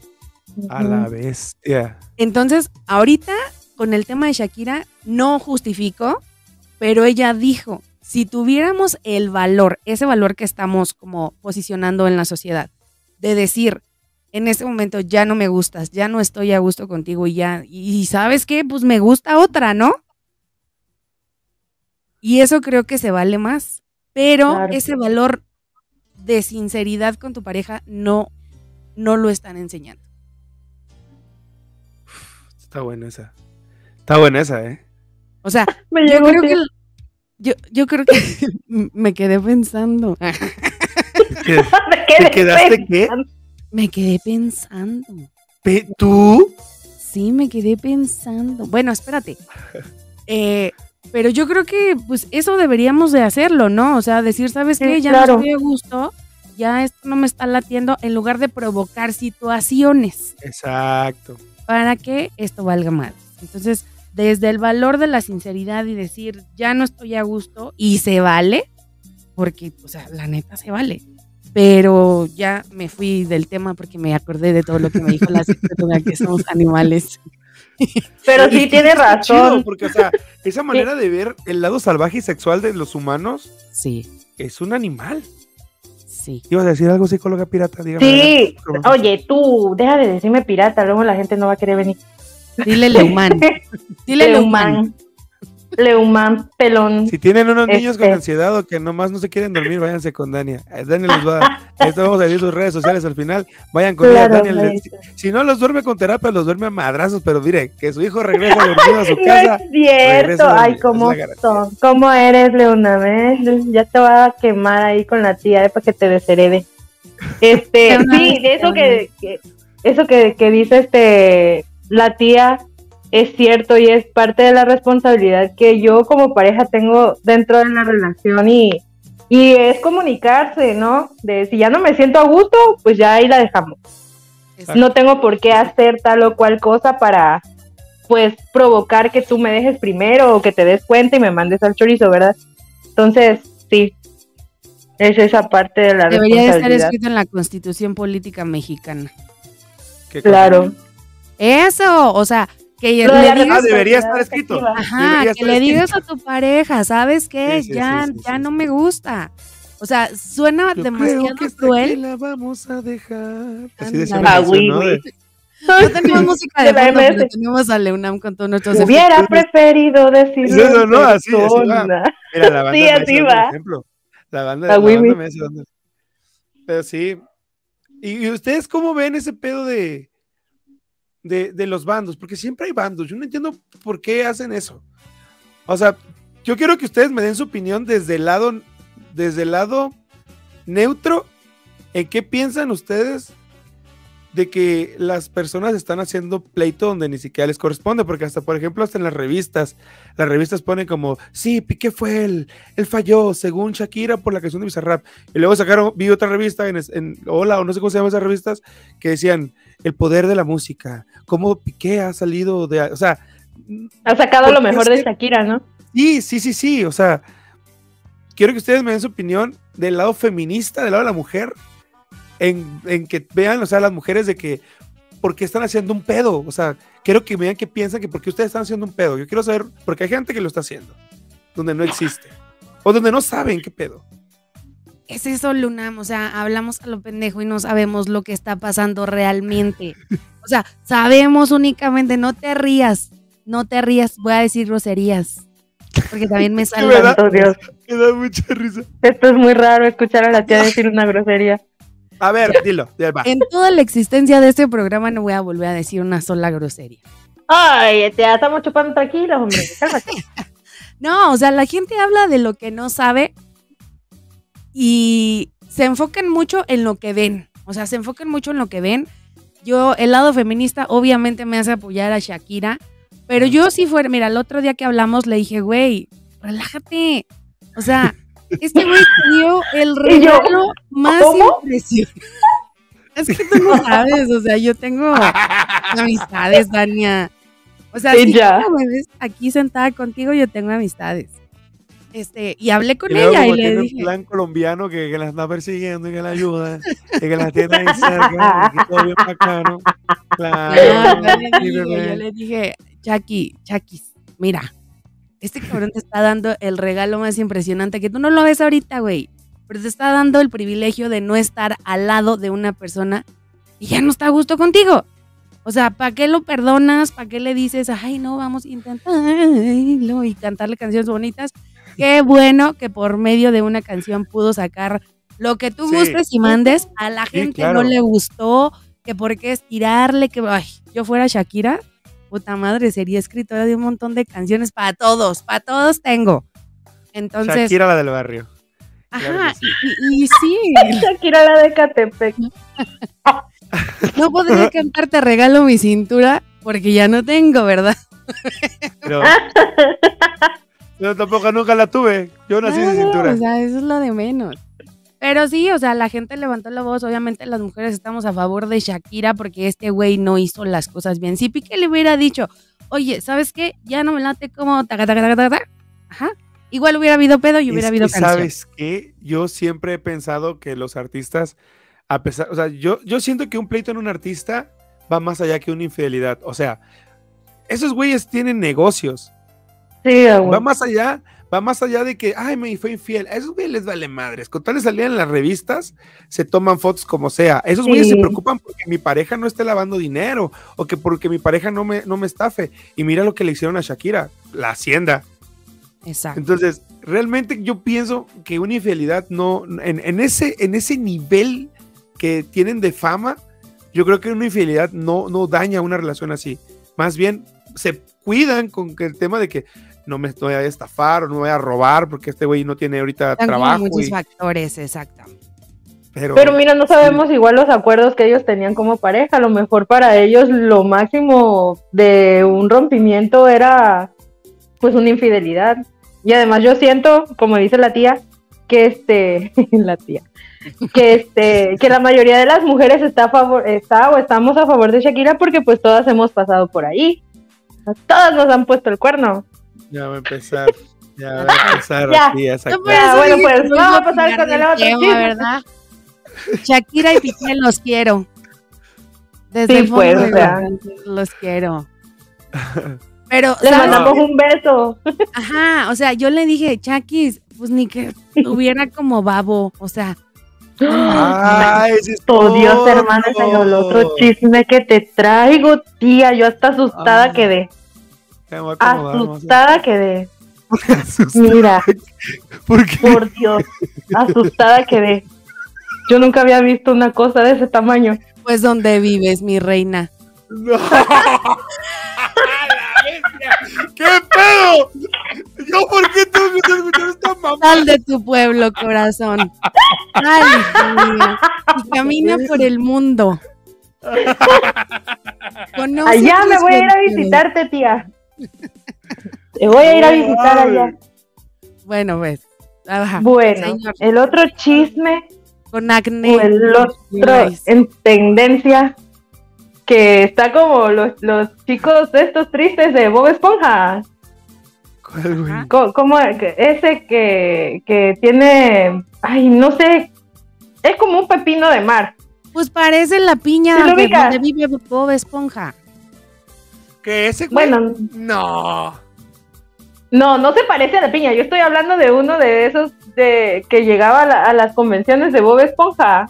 A: A la bestia.
G: Entonces, ahorita con el tema de Shakira, no justifico, pero ella dijo, si tuviéramos el valor, ese valor que estamos como posicionando en la sociedad, de decir, en este momento ya no me gustas, ya no estoy a gusto contigo y ya, y sabes qué, pues me gusta otra, ¿no? Y eso creo que se vale más, pero
C: Claro.
G: ese valor de sinceridad con tu pareja no, no lo están enseñando.
A: Está buena esa. Está buena esa, ¿eh?
G: O sea,
C: Me
G: yo creo que yo, yo creo que me quedé pensando.
A: ¿Qué-
C: Me quedé
A: ¿Te quedaste qué?
G: Me quedé pensando.
A: pe- ¿Tú?
G: Sí, me quedé pensando. Bueno, espérate. Eh, pero yo creo que pues eso deberíamos de hacerlo, ¿no? O sea, decir, ¿sabes
C: Sí,
G: qué? Ya
C: claro.
G: no estoy a gusto, ya esto no me está latiendo, en lugar de provocar situaciones
A: Exacto.
G: para que esto valga más. Entonces, desde el valor de la sinceridad y decir, ya no estoy a gusto y se vale, porque, o sea, la neta se vale. Pero ya me fui del tema porque me acordé de todo lo que me dijo la psicóloga, que somos animales.
C: Pero sí tiene
A: chido,
C: razón.
A: porque, o sea, esa manera de ver el lado salvaje y sexual de los humanos
G: Sí.
A: es un animal.
G: sí.
A: ¿Ibas a decir algo, psicóloga pirata? Dígame.
C: Sí,
A: adelante.
C: oye, tú, deja de decirme pirata, luego la gente no va a querer venir.
G: Dile Leumán. Dile Leumán.
C: Leumán. Pelón.
A: Si tienen unos niños con
C: Este.
A: ansiedad o que nomás no se quieren dormir, váyanse con Dania. Eh, Dania les va a... Esto vamos a decir sus redes sociales al final. Vayan con
C: Claro,
A: ella. Dania. Si no los duerme con terapia, los duerme a madrazos, pero mire, que su hijo regresa dormido a su
C: No
A: casa.
C: es cierto, ay, cómo son, eres, Leona, ¿ves? Ya te va a quemar ahí con la tía eh, para que te desherede. Este, sí, de eso que, que- eso que, que dice este la tía es cierto y es parte de la responsabilidad que yo como pareja tengo dentro de la relación y, y es comunicarse, ¿no? De si ya no me siento a gusto, pues ya ahí la dejamos no tengo por qué hacer tal o cual cosa para pues provocar que tú me dejes primero o que te des cuenta y me mandes al chorizo, ¿verdad? Entonces, sí, es esa parte de la
G: Debería de estar escrito en la Constitución Política Mexicana.
C: Claro.
G: Eso, o sea, que
C: Lo de
G: le digas
A: Ah, debería estar escrito.
G: Ajá,
A: Debería
G: que
A: estar
G: le
A: escrito.
G: digas a tu pareja, ¿sabes qué?
A: Sí, sí,
G: ya,
A: sí, sí,
G: ya
A: sí.
G: no me gusta. O sea, suena
A: Yo
G: demasiado
A: creo que
G: cruel.
A: la vamos a dejar. Así la
C: Ah, oui,
A: ¿no?
C: oui.
A: De-
G: No tenemos música de
C: De la
G: fondo, pero tenemos a Leunam con todos nuestros
C: Hubiera
G: efectos.
C: preferido decirlo.
A: Es eso, ¿no? Así, así va. Mira, la banda
C: Sí, así va.
A: por ejemplo. La banda,
C: Ah,
A: la banda me hace. Pero sí. ¿Y, y ustedes cómo ven ese pedo de, de, de los bandos? Porque siempre hay bandos. Yo no entiendo por qué hacen eso. O sea, yo quiero que ustedes me den su opinión desde el lado, desde el lado neutro. ¿En qué piensan ustedes de que las personas están haciendo pleito donde ni siquiera les corresponde? Porque hasta, por ejemplo, hasta en las revistas, las revistas ponen como, sí, Piqué fue él, él falló, según Shakira, por la canción de Bizarrap. Y luego sacaron, vi otra revista en, Hola, o no sé cómo se llaman esas revistas, que decían, el poder de la música, cómo Piqué ha salido de... O sea,
C: Ha sacado
A: ¿Por
C: lo mejor de Shakira, ¿no?
A: sí, sí, sí, sí, o sea, quiero que ustedes me den su opinión del lado feminista, del lado de la mujer, en, en que vean, o sea, las mujeres de que, ¿por qué están haciendo un pedo? O sea, quiero que me digan qué piensan que por qué ustedes están haciendo un pedo. Yo quiero saber, porque hay gente que lo está haciendo, donde no existe, o donde no saben qué pedo.
G: Es eso, Lunam. O sea, hablamos a lo pendejo y no sabemos lo que está pasando realmente. O sea, sabemos únicamente, no te rías, no te rías, voy a decir groserías. Porque también me sale.
C: Dios.
A: Me da mucha risa.
C: Esto es muy raro escuchar a la tía decir una grosería.
A: A ver, dilo, ya va.
G: En toda la existencia de este programa no voy a volver a decir una sola grosería.
C: Ay, tía, estamos chupando tranquilos, hombre.
G: No, o sea, la gente habla de lo que no sabe y se enfocan mucho en lo que ven. O sea, se enfocan mucho en lo que ven. Yo, el lado feminista, obviamente me hace apoyar a Shakira, pero yo si fuera, mira, el otro día que hablamos le dije, güey, relájate. O sea, este güey te dio el regalo más
C: ¿Cómo?
G: impresionante. Es que tú no sabes, o sea, yo tengo amistades, Dania. O sea, si me ves aquí sentada contigo, yo tengo amistades. Este, y hablé con
A: Y luego
G: ella y le
A: tiene un
G: dije,
A: plan colombiano que, que la está persiguiendo y que la ayuda, y que la tiene ahí cerca, y todo bien bacano. Claro,
G: No, yo le dije, yo le dije, Jackie, mira, este cabrón te está dando el regalo más impresionante que tú no lo ves ahorita, güey. Pero te está dando el privilegio de no estar al lado de una persona y ya no está a gusto contigo. O sea, ¿para qué lo perdonas? ¿Para qué le dices, ay, no, vamos a intentarlo y cantarle canciones bonitas? Qué bueno que por medio de una canción pudo sacar lo que tú
A: Sí.
G: gustes y mandes. A la gente
A: claro.
G: no le gustó, que por qué estirarle, que ay, yo fuera Shakira, puta madre, sería escritora de un montón de canciones para todos, para todos tengo. Entonces,
A: Shakira la del barrio. claro
G: ajá,
A: sí.
G: y, y sí,
C: Shakira la de Catepec.
G: no podría cantar Te regalo mi cintura porque ya no tengo, ¿verdad?
A: Pero, yo tampoco nunca la tuve. Yo nací sin cintura.
G: O sea, eso es lo de menos. Pero sí, o sea, la gente levantó la voz. Obviamente las mujeres estamos a favor de Shakira porque este güey no hizo las cosas bien. Si Piqué le hubiera dicho, oye, ¿sabes qué? Ya no me late como taca, taca, taca, taca, taca", Ajá. Igual hubiera habido pedo y hubiera
A: Es
G: habido
A: que,
G: canción.
A: ¿Sabes qué? Yo siempre he pensado que los artistas, a pesar, o sea, yo, yo siento que un pleito en un artista va más allá que una infidelidad. O sea, esos güeyes tienen negocios.
C: Sí,
A: Va
C: güey.
A: más allá, va más allá de que, ay, me fue infiel. A esos güeyes les vale madres. Con tal de salir en las revistas, se toman fotos como sea. Esos güeyes se
C: Sí.
A: preocupan porque mi pareja no esté lavando dinero o que porque mi pareja no me, no me estafe. Y mira lo que le hicieron a Shakira, la hacienda.
G: Exacto.
A: Entonces, realmente yo pienso que una infidelidad no, en, en ese, en ese nivel que tienen de fama, yo creo que una infidelidad no, no daña una relación así. Más bien se cuidan con que el tema de que no me voy a estafar o no me voy a robar porque este güey no tiene ahorita
G: Están
A: trabajo.
G: muchos
A: y-
G: factores, exacto.
A: pero,
C: Pero mira, no sabemos igual los acuerdos que ellos tenían como pareja. A lo mejor para ellos lo máximo de un rompimiento era pues una infidelidad. Y además yo siento, como dice la tía, que este, la tía, que este, que la mayoría de las mujeres está a favor, está o estamos a favor de Shakira porque pues todas hemos pasado por ahí. Todas nos han puesto el cuerno.
A: ya va a empezar. Ya va a empezar
C: Ya.
A: aquí a sacar.
G: No, por
C: Ya,
G: eso
C: bueno, pues,
G: no
C: vamos a pasar con el otro
G: tema. ¿verdad? Shakira y Piqué los quiero. Desde
C: Sí,
G: el fondo
C: pues, o sea.
G: los quiero. Pero,
C: Les
G: ¿sabes?
C: mandamos un beso.
G: Ajá, o sea, yo le dije, Chakis, pues ni que tuviera como babo, o sea,
A: Ay, ese es
C: Dios, hermana, el otro chisme que te traigo, tía. Yo hasta asustada
A: Ah,
C: quedé. Asustada quedé.
A: Asustada.
C: Mira,
A: ¿Por qué?
C: por Dios. Asustada quedé. Yo nunca había visto una cosa de ese tamaño.
G: pues donde vives, mi reina.
A: No. ¡La bestia! ¿Qué pedo? ¿Yo por qué tengo que estar escuchando esta mamá?
G: Sal de tu pueblo, corazón. Mía, y camina por el mundo. Conoce
C: Allá me voy a ir a visitarte, tía. Te voy a ir a visitar allá.
G: Bueno, pues. Ajá.
C: Bueno,
G: Señor,
C: el otro chisme
G: con acné.
C: o el otro en tendencia que está como los, los chicos estos tristes de Bob Esponja. Que- ese que, que tiene, ay, no sé, es como un pepino de mar.
G: Pues parece la piña
C: ¿Sí lo
G: de donde vive Bob Esponja.
A: ¿Que ese güey?
C: Bueno,
A: No.
C: no, no se parece a la piña. Yo estoy hablando de uno de esos de que llegaba a, la- a las convenciones de Bob Esponja.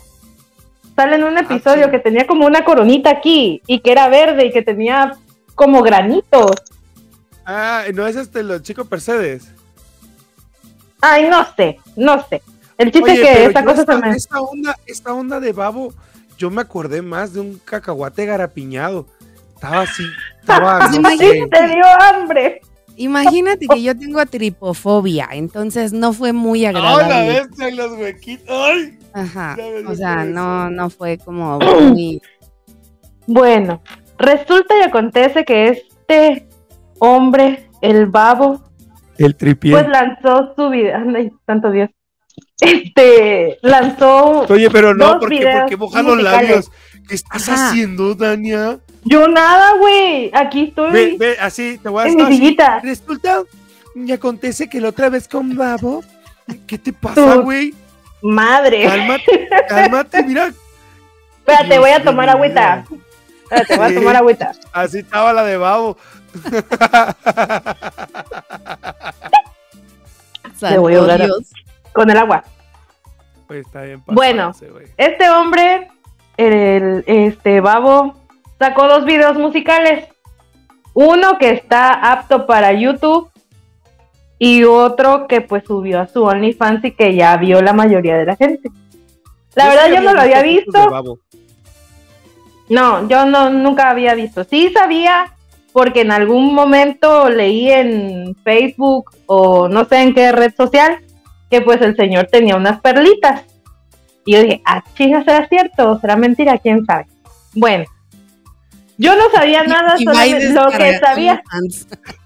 C: Sale en un episodio
A: sí.
C: que tenía como una coronita aquí y que era verde y que tenía como granitos.
A: Ah, no es este, los chicos Mercedes.
C: Ay, no sé, no sé. El chiste
A: Oye,
C: es que esta cosa
A: esta,
C: se me...
A: esta onda, esta onda de babo, yo me acordé más de un cacahuate garapiñado. Estaba así, estaba, no
G: imagínate.
A: sé.
C: Te dio hambre.
G: Imagínate que yo tengo tripofobia, entonces no fue muy
A: ¡Ay, la
G: agradable.
A: bestia! Los huequitos. ¡Ay!
G: Ajá. O sea, no, no fue como muy.
C: Bueno, resulta y acontece que este hombre, el babo,
A: El tripié.
C: pues lanzó su video. Ay, santo Dios. Este, lanzó.
A: Oye, pero no,
C: dos
A: porque, porque los labios. ¿Qué estás
G: Ajá.
A: haciendo, Dania?
C: Yo nada, güey. Aquí estoy
A: Ve, ve, así, te voy a
C: en mi sillita.
A: Resulta y acontece que la otra vez con Babo, ¿qué te pasa, güey?
C: Madre.
A: Cálmate, cálmate, mira.
C: Espérate, voy a tomar agüita. Espérate, voy a tomar agüita.
A: Así estaba la de Babo.
C: Le voy a ahogar a-. Con el agua.
A: Pues está bien
C: Bueno. Este hombre, el, este babo, sacó dos videos musicales. Uno que está apto para YouTube y otro que pues subió a su OnlyFans y que ya vio la mayoría de la gente. La
A: Yo
C: verdad
A: sí
C: yo no lo había visto. No, yo no nunca había visto. Sí sabía porque en algún momento leí en Facebook o no sé en qué red social que pues el señor tenía unas perlitas. Y yo dije, ah, chinga, ¿será cierto o será mentira? ¿Quién sabe? Bueno, yo no sabía nada solamente lo que sabía.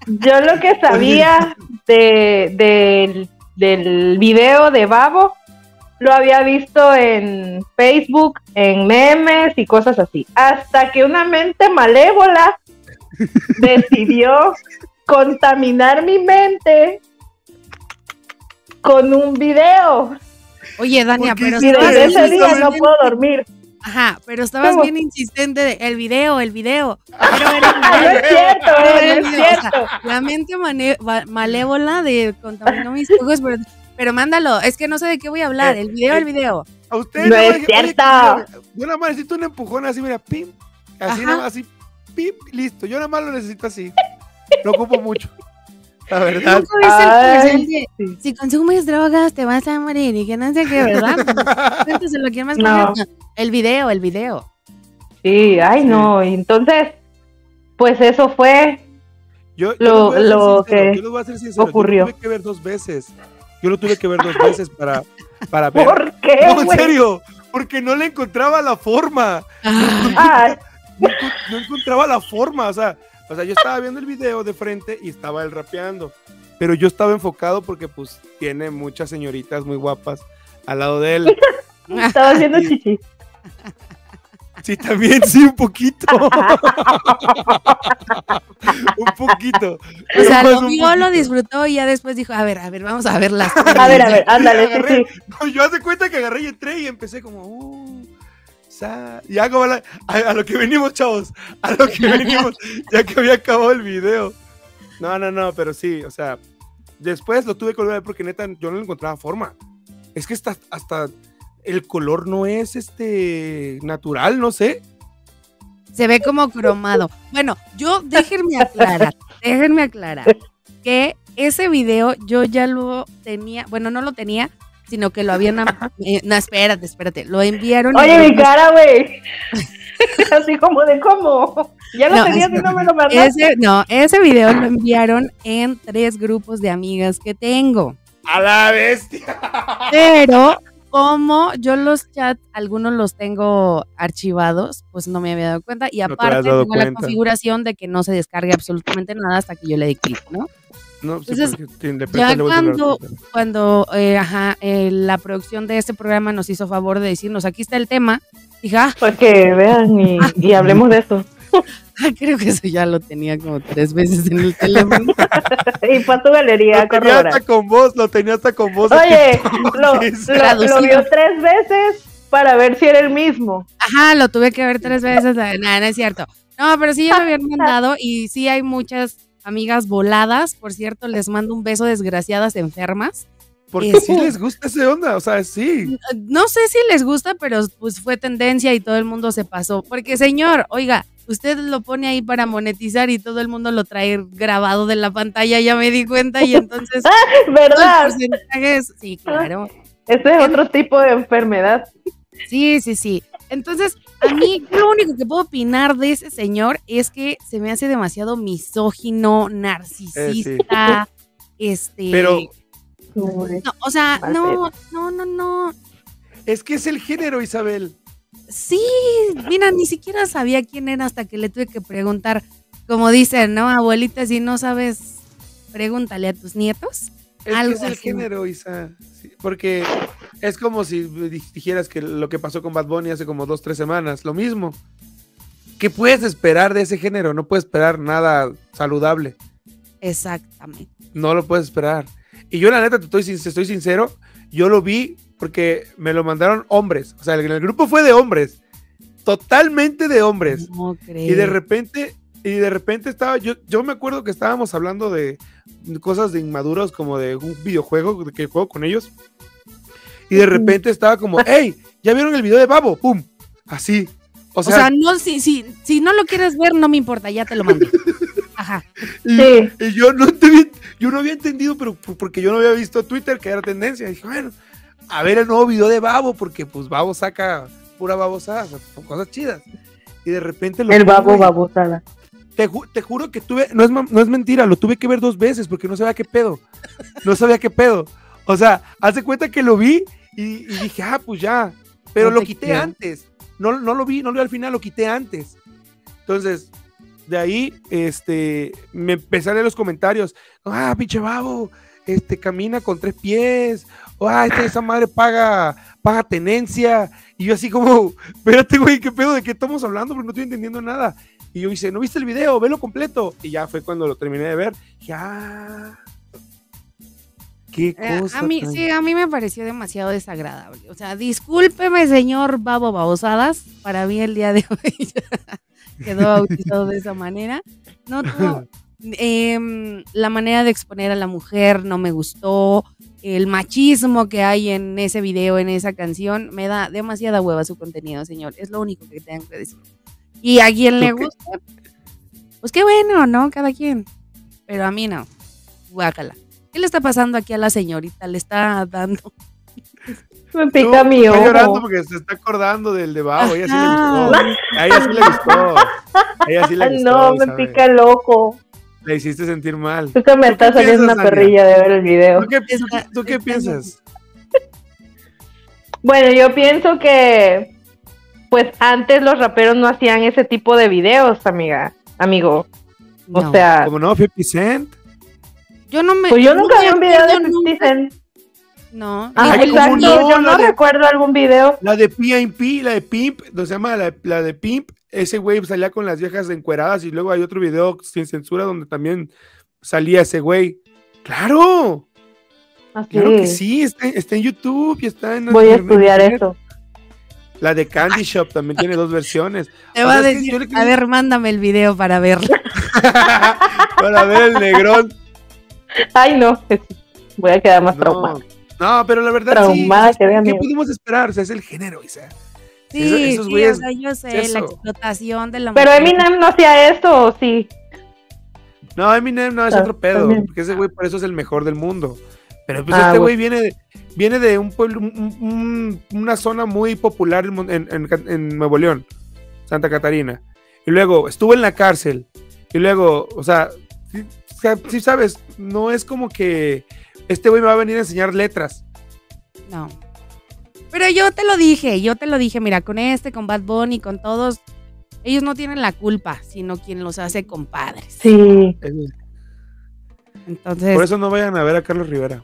C: Yo lo que sabía de, del, del video de Babo lo había visto en Facebook, en memes y cosas así. Hasta que una mente malévola decidió contaminar mi mente con un video.
G: Oye, Dania,
A: ¿Por qué
G: pero
C: Y desde ese día no puedo dormir.
G: Ajá, pero estabas
C: ¿Cómo?
G: bien insistente de el video, el video. Pero era
C: Ah, no es cierto, eh, no es
G: video, o sea,
C: cierto.
G: La mente malévola de contaminó mis ojos, pero, pero mándalo. Es que no sé de qué voy a hablar. El video, el video.
A: A ustedes
D: No es
A: más dije, "Oye,
D: cierto".
A: Yo nada más necesito un empujón así, mira, pim. Así
G: Ajá.
A: nada más, así, pim, listo. Yo nada más lo necesito así. No ocupo mucho. La verdad.
G: ¿Nunca viste el
D: Ay,
G: comercial de, Si consumes drogas te vas a morir y que no sé qué, ¿verdad? Cuéntaselo, ¿quién más
D: No.
G: conoce? El video, el video.
D: Sí, ay,
A: Sí.
D: no. Entonces, pues eso fue.
A: Yo, yo
D: Lo- lo
A: sincero,
D: que
A: yo voy a ser sincero,
D: ocurrió.
A: Yo lo tuve que ver dos veces. Yo lo tuve que ver dos veces para, para ver.
D: ¿Por qué,
A: No, en serio, porque no le encontraba la forma.
D: Ay,
A: No, enco- no encontraba la forma. O sea, o sea, yo estaba viendo el video de frente y estaba él rapeando. Pero yo estaba enfocado porque, pues, tiene muchas señoritas muy guapas al lado de él.
D: estaba haciendo chichi.
A: Sí, también, sí, un poquito. un poquito.
G: O sea, lo vio, lo disfrutó y ya después dijo, a ver, a ver, vamos a ver las
D: A ver, a ver, ándale, sí.
A: No, yo hace cuenta que agarré y entré y empecé como, uh, sa- y hago a, a, a lo que venimos, chavos, a lo que venimos, ya que había acabado el video. No, no, no, pero sí, o sea, después lo tuve que volver a ver porque neta yo no le encontraba forma. Es que hasta, hasta el color no es este natural, no sé.
G: Se ve como cromado. Bueno, yo déjenme aclarar, déjenme aclarar que ese video yo ya lo tenía, bueno, no lo tenía, sino que lo habían... eh, no, espérate, espérate, lo enviaron.
D: Oye,
G: en
D: mi cara, güey. Así como de cómo. Ya lo
G: No,
D: tenías y no me lo mandaste.
G: Ese, no, ese video lo enviaron en tres grupos de amigas que tengo.
A: A la bestia.
G: Pero como yo los chats, algunos los tengo archivados, pues no me había dado cuenta. Y
A: No te
G: aparte tengo la configuración de que no se descargue absolutamente nada hasta que yo le dé clic, ¿no?
A: No, sí,
G: Entonces, ya cuando-. Cuando eh, ajá, eh, la producción de este programa nos hizo favor de decirnos, aquí está el tema, dije, ah,
D: Pues que vean y, y hablemos de eso.
G: creo que eso ya lo tenía como tres veces en el teléfono.
D: Y fue a tu galería
A: Lo tenía hasta con vos, lo tenía hasta con vos.
D: Oye, lo, lo- lo vio tres veces para ver si era el mismo.
G: Ajá, lo tuve que ver tres veces. Nada, no es cierto. No, pero sí ya me habían mandado y sí hay muchas amigas voladas. Por cierto, les mando un beso desgraciadas enfermas.
A: Porque sí les gusta ese onda, o sea, sí.
G: No sé si les gusta, pero pues fue tendencia y todo el mundo se pasó. Porque señor, oiga, usted lo pone ahí para monetizar y todo el mundo lo trae grabado de la pantalla, ya me di cuenta y entonces... el
D: ¿Verdad?
G: porcentaje es- Sí, claro.
D: Este es otro tipo de enfermedad.
G: Sí, sí, sí. Entonces, a mí yo lo único que puedo opinar de ese señor es que se me hace demasiado misógino, narcisista, este...
A: Pero
G: no, o sea, no, no, no, no.
A: es que es el género, Isabel.
G: Sí, mira, ni siquiera sabía quién era hasta que le tuve que preguntar. Como dicen, ¿no? Abuelita, si no sabes, pregúntale a tus nietos.
A: Es
G: Algo
A: que es el
G: así.
A: género, Isa. Sí, porque es como si di- dijeras que lo que pasó con Bad Bunny hace como dos, tres semanas, lo mismo. ¿Qué puedes esperar de ese género? No puedes esperar nada saludable.
G: Exactamente.
A: No lo puedes esperar. Y yo, la neta, te estoy, estoy sincero, yo lo vi porque me lo mandaron hombres. O sea, el, el grupo fue de hombres. Totalmente de hombres.
G: No creo.
A: Y de repente, y de repente estaba, yo, yo me acuerdo que estábamos hablando de cosas de inmaduros, como de un videojuego de que juego con ellos. Y de repente estaba como, hey, ¿ya vieron el video de Babo? ¡Pum! Así. O
G: O
A: sea,
G: sea, no, si, si, si no lo quieres ver, no me importa, ya te lo mando. Ajá.
A: y,
D: Sí.
A: y yo no entendí- yo no había entendido, pero porque yo no había visto Twitter que era tendencia. dije, bueno, a ver el nuevo video de Babo, porque pues Babo saca pura babosada, sea, cosas chidas. Y de repente lo
D: El babo
A: y-
D: babosada.
A: Te, ju- te juro que tuve, no es, no es mentira, lo tuve que ver dos veces porque no sabía qué pedo. No sabía qué pedo. O sea, hace cuenta que lo vi y, y dije, ah, pues ya. Pero
G: No
A: lo quité
G: creo.
A: antes. No, no lo vi, no lo vi al final, lo quité antes. Entonces, de ahí, este, me empecé a leer los comentarios. Ah, pinche babo, este, camina con tres pies. Ah, este, esa madre paga, paga tenencia. Y yo así como, espérate, güey, ¿qué pedo? ¿De qué estamos hablando? Porque no estoy entendiendo nada. Y yo hice, ¿no viste el video? Velo completo. Y ya fue cuando lo terminé de ver. Ya. Qué
G: Eh,
A: cosa.
G: a mí,
A: tan-
G: sí, a mí me pareció demasiado desagradable. O sea, discúlpeme, señor Babo Babosadas. Para mí el día de hoy quedó bautizado de esa manera. No tuvo, em, la manera de exponer a la mujer no me gustó. El machismo que hay en ese video, en esa canción, me da demasiada hueva su contenido, señor. Es lo único que tengo que decir. Y a quien le gusta, pues qué bueno, ¿no? Cada quien. Pero a mí no. Guácala. ¿Qué le está pasando aquí a la señorita? Le está dando.
C: Me pica
A: No,
C: mi
A: está llorando
C: ojo.
A: porque se está acordando del de Bao. Ella sí le gustó. A ella sí le gustó. A ella sí le
C: Ay,
A: gustó.
C: no, me
A: ¿sabe?
C: pica el ojo.
A: Le hiciste sentir mal.
C: Tú que me
A: ¿Tú qué
C: está saliendo una perrilla de ver el video.
A: ¿Tú qué,
G: Está-
A: tú qué
G: está
A: piensas?
C: Bueno, yo pienso que pues antes los raperos no hacían ese tipo de videos, amiga, amigo. O
G: No.
C: sea,
A: Como no, 50 Cent.
G: Yo no me.
C: pues yo
G: no
C: nunca
G: me
C: vi un video de
G: acuerdo
C: 50
G: nunca-
C: Cent.
G: No.
C: Ah,
A: Ay, ¿cómo
C: exacto,
A: no?
C: yo no
A: de-
C: recuerdo algún video.
A: La de P.I.P., la de Pimp, ¿no se llama? La, la de Pimp. Ese güey salía con las viejas encueradas y luego hay otro video sin censura donde también salía ese güey. ¡Claro!
C: Así.
A: Claro que sí, está, está en YouTube y está en.
C: Voy a estudiar eso.
A: La de Candy Shop también tiene dos versiones.
G: Te va a
A: que
G: decir,
A: le-
G: a ver, mándame el video para verlo.
A: Para ver el negrón.
C: Ay, no. Voy a quedar más
A: No,
C: traumada.
A: no, pero la verdad
C: Traumada
A: sí.
C: que vean,
A: ¿Qué pudimos esperar? O sea, es el género, Isa.
G: Sí,
A: Eso- esos
G: sí,
A: güeyes-
G: o sea, yo sé,
A: eso.
G: la explotación de la
C: Pero
G: mujer.
C: Eminem no hacía eso, ¿o sí?
A: No, Eminem no es
C: Ah,
A: otro pedo,
C: también.
A: porque ese güey por eso es el mejor del mundo. Pero pues
C: Ah,
A: este
C: bueno.
A: güey viene de, viene de un pueblo, un- un- una zona muy popular en, en- en- en Nuevo León, Santa Catarina. Y luego estuvo en la cárcel. Y luego, o sea, sí, o sea, sí sabes, no es como que este güey me va a venir a enseñar letras.
G: No. Pero yo te lo dije, yo te lo dije, mira, con este, con Bad Bunny, con todos, ellos no tienen la culpa, sino quien los hace compadres.
C: Sí.
G: Entonces,
A: Por eso no vayan a ver a Carlos Rivera.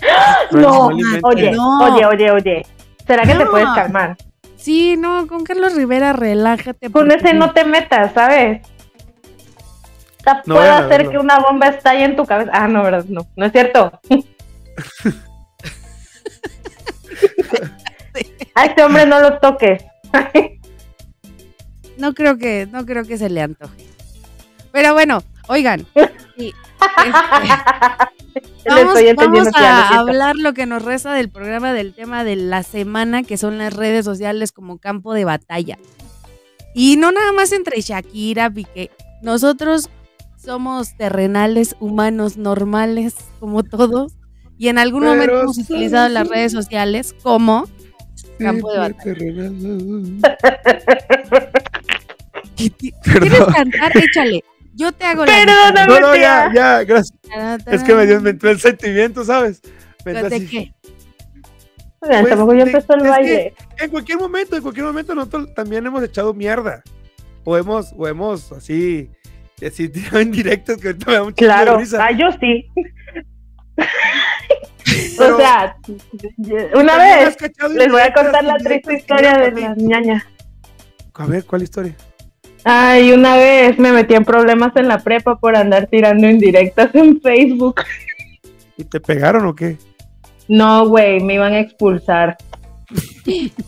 C: No,
A: Principalmente.
C: oye,
G: No.
C: oye, oye, oye. ¿Será que te
G: No.
C: puedes calmar?
G: sí, no, con Carlos Rivera, relájate.
C: Con
G: porque-
C: ese no te metas, ¿sabes?
A: No
C: puede hacer que una bomba estalle en tu cabeza. Ah, no, verdad, no, no es cierto. A este hombre no lo toques.
G: No creo que, no creo que se le antoje. Pero bueno, oigan. este, Vamos,
C: lo
G: a hablar lo que nos resta del programa del tema de la semana, que son las redes sociales como campo de batalla. Y no nada más entre Shakira, Piqué. Nosotros somos terrenales, humanos, normales, como todos. Y en algún momento hemos utilizado las redes sociales como campo de batalla. ¿Quieres cantar? Échale. Yo te hago la
C: Perdóname.
A: No, no, ya, ya, gracias. Es que me dio me entró el sentimiento, ¿sabes? Me
G: ¿De qué?
A: Pues,
C: tampoco
A: de-
C: empezó el baile.
A: En cualquier momento, en cualquier momento nosotros también hemos echado mierda. O hemos, o hemos así, así tirado en directos que ahorita me da de
C: Claro.
A: risa.
C: Ah, yo sí.
A: Pero
C: o sea, una vez les voy a contar la triste historia de la ñaña.
A: A ver, ¿cuál historia?
C: Ay, una vez me metí en problemas en la prepa por andar tirando indirectas en Facebook.
A: ¿Y te pegaron o qué?
C: No, güey, me iban a expulsar.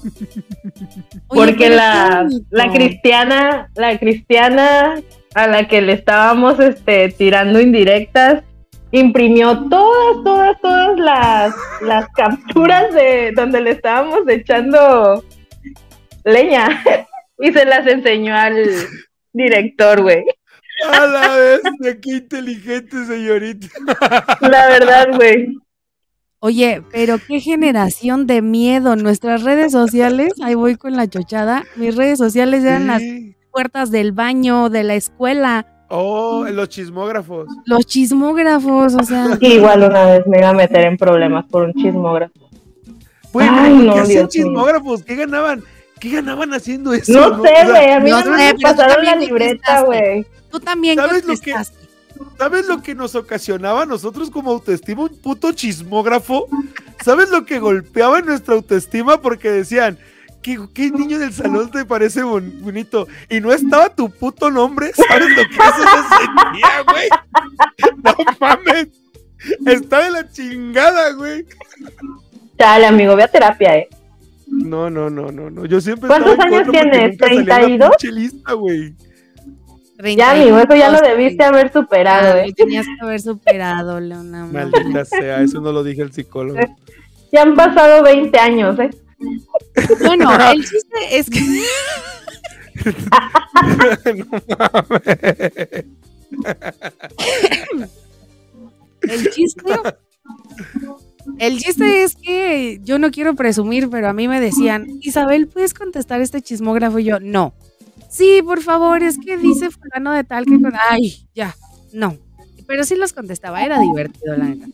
C: Porque la, la cristiana, la cristiana a la que le estábamos este, tirando indirectas, imprimió todas, todas, todas las, las capturas de donde le estábamos echando leña y se las enseñó al director, güey.
A: A la vez, qué inteligente señorita.
C: La verdad, güey.
G: Oye, pero qué generación de miedo. Nuestras redes sociales, ahí voy con la chochada. Mis redes sociales eran las. Puertas del baño, de la escuela,
A: Oh, los chismógrafos.
G: los chismógrafos, o sea.
C: Igual una vez me iba a meter en problemas por un chismógrafo.
A: Güey,
C: Ay,
A: ¿por
C: no,
A: ¿qué hacían
C: mío.
A: chismógrafos? ¿Qué ganaban? ¿Qué ganaban haciendo eso?
C: No sé,
A: O sea,
C: güey, a mí
G: no
C: me pasaron la libreta, güey.
G: Tú también
A: ¿Sabes lo que-. ¿Sabes lo que nos ocasionaba a nosotros como autoestima un puto chismógrafo? ¿Sabes lo que golpeaba en nuestra autoestima? Porque decían, ¿qué, qué niño del salón te parece bon- bonito? Y no estaba tu puto nombre, ¿sabes lo que eso se sentía, güey? No mames. Está de la chingada, güey.
C: Chale, amigo, ve a terapia, eh.
A: No, no, no, no, no. Yo siempre
C: ¿Cuántos años tienes?
A: nunca salía en la
C: ¿32?
A: pinche lista, güey.
C: Ya, amigo, eso ya lo
G: 32,
C: debiste haber superado,
G: Ah,
C: ¿eh?
G: lo tenías que haber superado, Leona.
A: Maldita sea, eso no lo dije el psicólogo.
C: Ya han pasado 20 años, ¿eh?
G: Bueno, el chiste es que
A: no mames.
G: el chiste el chiste es que yo no quiero presumir, pero a mí me decían, Isabel, ¿puedes contestar este chismógrafo? Y yo, no. Sí, por favor, es que dice fulano de tal que... con- Ay, ya, no. Pero sí los contestaba, era divertido, la neta.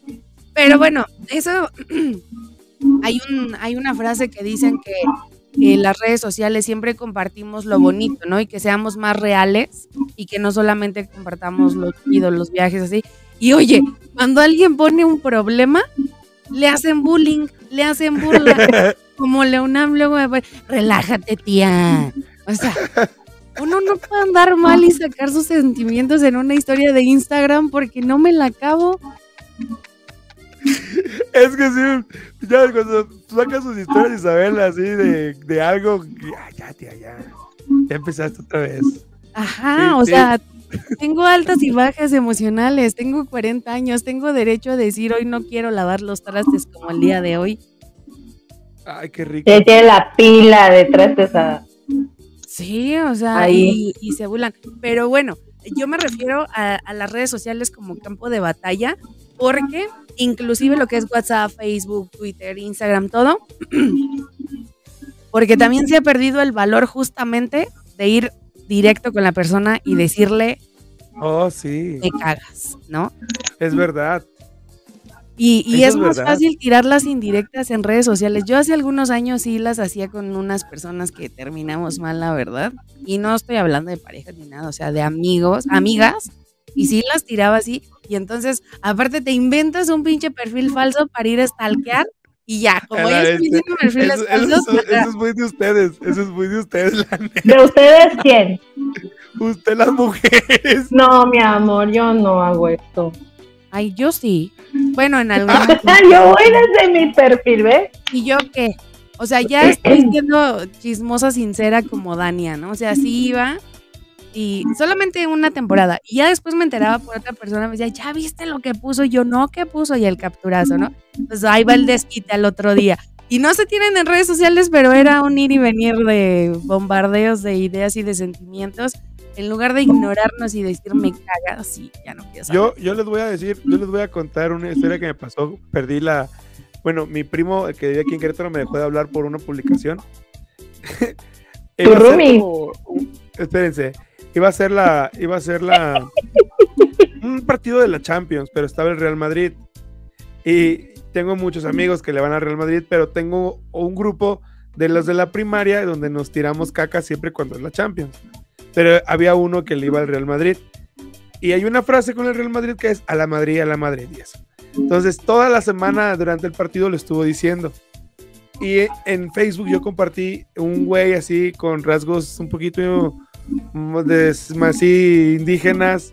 G: Pero bueno, eso... hay, un, hay una frase que dicen que en las redes sociales siempre compartimos lo bonito, ¿no? Y que seamos más reales y que no solamente compartamos los chidos, los viajes así. Y oye, cuando alguien pone un problema, le hacen bullying, le hacen burla. Como Leonam luego me relájate, tía. O sea, uno no puede andar mal y sacar sus sentimientos en una historia de Instagram porque no me la acabo.
A: Es que sí, ya cuando tú sacas sus historias, Isabel, así de, de algo, "Ah, ya, tía, ya. Ya empezaste otra vez.
G: Ajá,
A: Sí,
G: o
A: sí.
G: sea, tengo altas y bajas emocionales, tengo 40 años, tengo derecho a decir hoy no quiero lavar los trastes como el día de hoy.
A: Ay, qué rico.
C: Ya tiene la pila de trastes a...
G: Sí, o sea,
C: Ahí.
G: y, y se burlan. Pero bueno, yo me refiero a, a las redes sociales como campo de batalla, porque inclusive lo que es WhatsApp, Facebook, Twitter, Instagram, todo, porque también se ha perdido el valor justamente de ir directo con la persona y decirle,
A: Oh, sí,
G: me cagas, ¿no?
A: es verdad.
G: Y, es
A: es
G: más
A: verdad.
G: fácil tirar las indirectas en redes sociales. Yo hace algunos años sí las hacía con unas personas que terminamos mal, la verdad. Y no estoy hablando de parejas ni nada, o sea, de amigos, amigas. Y sí las tiraba así. Y entonces, aparte, te inventas un pinche perfil falso para ir a stalkear. Y ya, como
A: bestia.
G: diciendo perfiles
A: Eso,
G: falsos,
A: eso- eso es muy de ustedes, eso es muy de ustedes, la neta.
C: ¿De ustedes quién?
A: Usted las mujeres.
C: No, mi amor, yo no hago esto.
G: ay, yo sí. Bueno, en algunas.
C: yo voy desde mi perfil, ¿ves?
G: ¿Y yo qué? O sea, ya estoy siendo chismosa sincera como Dania, ¿no? O sea, sí iba y solamente una temporada. Y ya después me enteraba por otra persona, me decía, ¿ya viste lo que puso? Y yo, no, ¿qué puso? Y el capturazo, ¿no? Pues ahí va el desquite al otro día. Y no se tienen en redes sociales, pero era un ir y venir de bombardeos de ideas y de sentimientos. En lugar de ignorarnos y decirme cagas, sí, ya no quiero saber.
A: Yo, yo les voy a decir, yo les voy a contar una historia que me pasó. Perdí la. Bueno, mi primo, que vivía aquí en Querétaro, me dejó de hablar por una publicación. Ser
C: roomie.
A: como un- espérense, iba a ser la, iba a ser la un partido de la Champions, pero estaba el Real Madrid. Y tengo muchos amigos que le van al Real Madrid, pero tengo un grupo de los de la primaria donde nos tiramos caca siempre cuando es la Champions. Pero había uno que le iba al Real Madrid. Y hay una frase con el Real Madrid que es a la Madrid, a la Madrid y eso. Entonces, toda la semana durante el partido lo estuvo diciendo. Y en Facebook yo compartí un güey así con rasgos un poquito así indígenas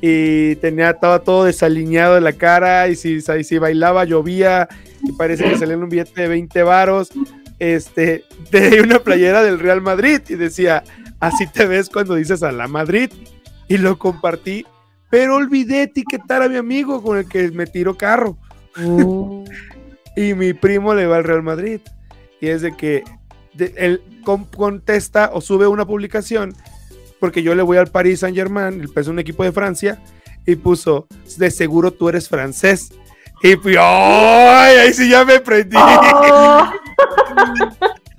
A: y tenía estaba todo desaliñado de la cara y si, si bailaba llovía y parece que salía en un billete de 20 varos. Este, de una playera del Real Madrid y decía, así te ves cuando dices a la Madrid y lo compartí, pero olvidé etiquetar a mi amigo con el que me tiró carro.
G: Uh,
A: Y mi primo le va al Real Madrid. Y es de que de- él con- contesta o sube una publicación, porque yo le voy al Paris Saint Germain, es un equipo de Francia, y puso, de seguro tú eres francés. Y pues, ¡ay! Ahí sí ya me prendí.
C: Oh,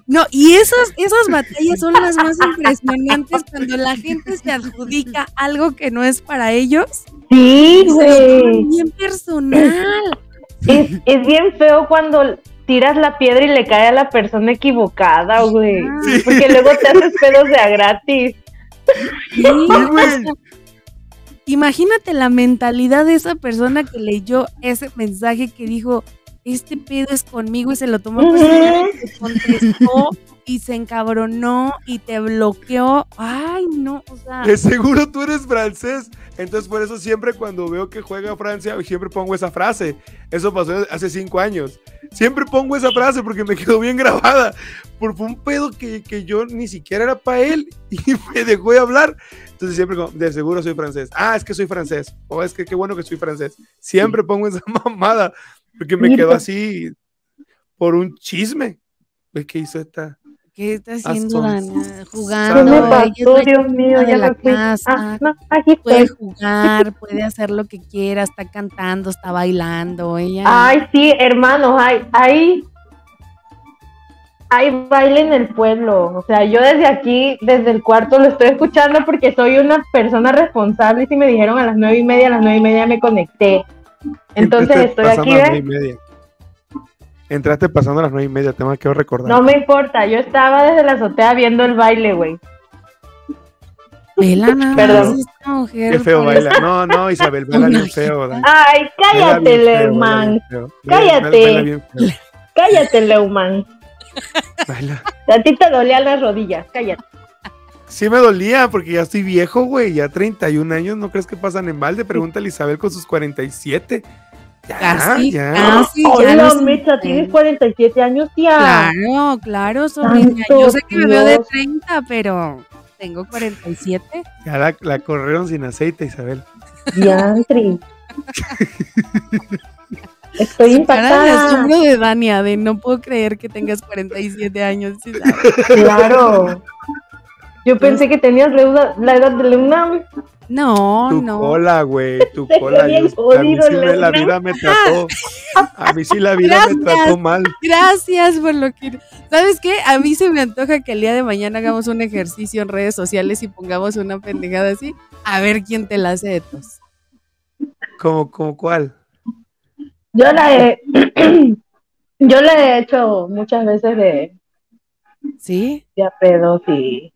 G: No, y esas, esas batallas son las más impresionantes cuando la gente se adjudica algo que no es para ellos.
C: sí, güey.
G: bien personal.
C: Es, es bien feo cuando tiras la piedra y le cae a la persona equivocada, güey.
A: Sí.
C: Porque luego te haces pedos de a gratis.
G: Sí,
A: güey.
G: imagínate la mentalidad de esa persona que leyó ese mensaje que dijo, este pedo es conmigo y se lo tomó personal, y te contestó y se encabronó y te bloqueó. Ay, no, o sea,
A: De seguro tú eres francés. Entonces, por eso siempre cuando veo que juega Francia, siempre pongo esa frase. Eso pasó hace cinco años. Siempre pongo esa frase porque me quedó bien grabada. Por fue un pedo que, que yo ni siquiera era para él y me dejó de hablar. Entonces, siempre como, de seguro soy francés. Ah, es que soy francés. O es que qué bueno que soy francés. Siempre pongo esa mamada porque me quedó así por un chisme. ¿Ves qué hizo esta?
G: ¿qué está haciendo
A: son-
G: Dana?
C: ¿Qué
G: Jugando.
C: me
G: ella
C: pasó, Dios mío?
G: de
C: Ya
G: la
C: me fui.
G: casa.
C: Ah, no, aquí
G: Puede jugar, puede hacer lo que quiera, está cantando, está bailando. Ella.
C: Ay, sí, hermanos, hay, hay, hay baile en el pueblo. O sea, yo desde aquí, desde el cuarto, lo estoy escuchando porque soy una persona responsable y si me dijeron a las nueve y media, a las nueve y media me conecté. Entonces estoy aquí.
A: Entraste pasando a las nueve y media, te me quiero recordar.
C: No me importa, yo estaba desde la azotea viendo el baile, güey.
G: Vela nada
C: Perdón.
G: más esta mujer.
A: Qué feo
G: por
A: baila. No, no, Isabel, baila bien feo. Dani.
C: Ay, cállate.
A: Baila-
C: Cállate. Cállate, Leumann.
A: Baila.
C: A ti te dolían las rodillas, cállate.
A: Sí me dolía porque ya estoy viejo, güey. Ya 31 años, ¿no crees que pasan en balde? Pregúntale a Isabel con sus 47. Ya,
G: Casi,
A: ya.
G: casi. ya
C: Hola,
G: no
C: Mecha, tienes 47 años, tía.
G: Claro, claro, sobrina. Yo sé que me veo de
C: Dios.
G: 30, pero tengo 47.
A: Ya la, la corrieron sin aceite, Isabel.
C: Diantri. Estoy impactada.
G: asombro de Dania, de no puedo creer que tengas 47 años.
C: Claro. Yo pensé que tenías la edad, la edad de Luna.
G: No,
A: Tu
G: no.
A: cola, güey, tu
C: Te
A: cola. yo- a mí sí la vida me trató. A mí sí la vida me trató mal.
G: Gracias por lo que. ¿Sabes qué? A mí se me antoja que el día de mañana hagamos un ejercicio en redes sociales y pongamos una pendejada así. A ver quién te la hace de tos.
A: ¿Como, como cuál?
C: Yo la he. Yo la he hecho muchas veces de,
G: ¿Sí?
C: de a pedos y.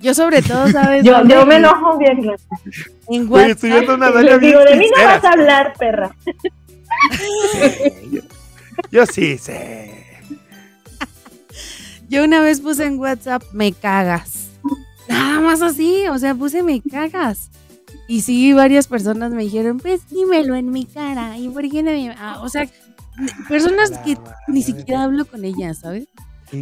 G: Yo, sobre todo, ¿sabes?
C: Yo, yo me enojo bien.
G: En
A: Güey, estoy
G: WhatsApp.
A: viendo una
C: Les
A: Dalia bien
C: digo, de mí no vas a hablar, perra.
A: Sí, yo, yo sí sé.
G: Yo una vez puse en WhatsApp, me cagas. Nada más así, o sea, puse me cagas. Y sí, varias personas me dijeron, pues dímelo en mi cara. ¿Y por qué no me.? Ah, o sea, personas que ni siquiera hablo con ellas, ¿sabes?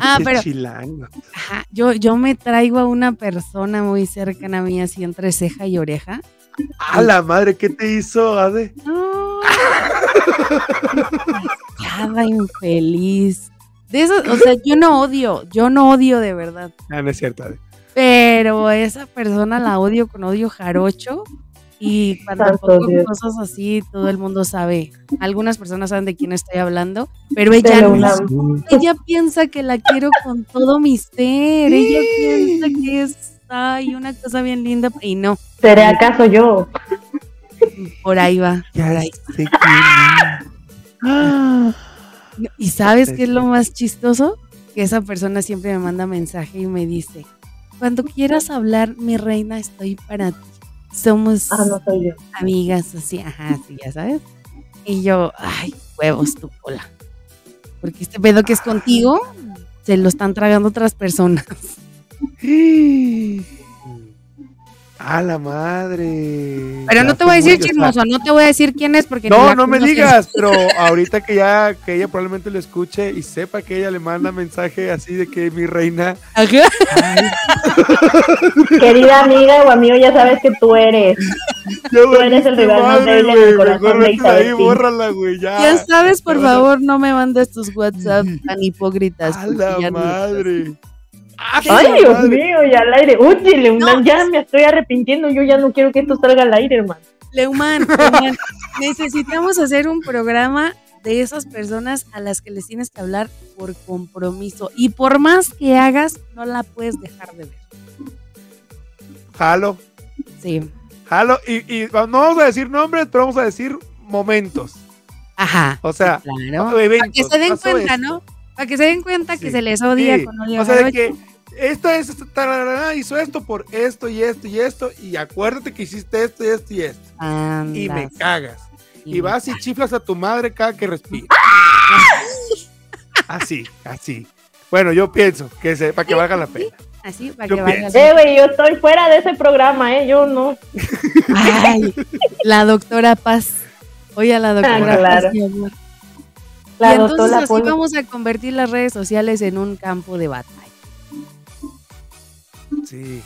G: Ah, pero-
A: chilango.
G: Ajá, yo, yo me traigo a una persona muy cercana a mí, así entre ceja y oreja.
A: A la madre, ¿qué te hizo, Ade?
G: No. Cada infeliz. De eso, o sea, yo no odio, yo no odio de verdad.
A: Ah, no es cierto, Ade.
G: Pero esa persona la odio con odio jarocho. Y cuando pongo cosas así, todo el mundo sabe. Algunas personas saben de quién estoy hablando, pero ella, no. ella piensa que la quiero con todo mi ser. Ella piensa que es ay, una cosa bien linda. Y no,
C: ¿Seré acaso yo?
G: por ahí va.
A: Ya
G: por ahí.
A: Ah.
G: ¿Y sabes qué es lo más chistoso? Que esa persona siempre me manda mensaje y me dice, cuando quieras hablar, mi reina, estoy para ti. Somos
C: Ah, no soy yo.
G: amigas así, ajá, sí, ya sabes. Y yo, ay, huevos tu cola. Porque este pedo que es contigo, se lo están tragando otras personas.
A: A la madre.
G: Pero no te voy a decir chismoso, no te voy a decir quién es porque
A: No, no me digas, pero ahorita que ya, que ella probablemente lo escuche y sepa que ella le manda mensaje así de que mi reina.
G: Ajá.
C: Querida amiga o amigo, ya sabes que tú eres.
A: Ya
C: Tú eres el rival más
A: madre,
C: débil en el
A: güey,
C: corazón
A: mejor
C: de
A: vete
C: Isabel
A: ahí,
C: Pin.
A: bórrala, güey, ya.
G: Ya sabes, por favor, no me mandes tus WhatsApp tan hipócritas.
A: A la
G: no-
A: madre.
C: Ay,
A: la
C: Dios mío, ya al aire. Úchile, una-
G: No.
C: ya me estoy arrepintiendo. Yo ya no quiero que esto salga al aire, hermano.
G: Leuman, Leuman, necesitamos hacer un programa de esas personas a las que les tienes que hablar por compromiso. Y por más que hagas, no la puedes dejar de ver.
A: Jalo,
G: Sí.
A: jalo. Y, y no vamos a decir nombres, pero vamos a decir momentos.
G: Ajá.
A: O sea,
G: Claro. Para
A: eventos,
G: que se den cuenta,
A: esto.
G: ¿no? Para que se den cuenta que se les odia
A: Sí,
G: con odio
A: O sea, de que esto es, tararara, hizo esto por esto y esto y esto, y acuérdate que hiciste esto y esto y esto, y me cagas.
G: y
A: vas y chiflas a tu madre cada que respira. Así, así. Bueno, yo pienso que se, para que valga la pena.
G: Así, para
A: Yo
G: que valga
A: pienso.
C: Eh, güey, yo estoy fuera de ese programa, ¿eh? Yo no.
G: Ay, la doctora Paz. Oye, a la doctora
C: Ah, claro.
G: Paz, mi amor.
C: La
G: y entonces así
C: Polo.
G: vamos a convertir las redes sociales en un campo de batalla.
A: Sí.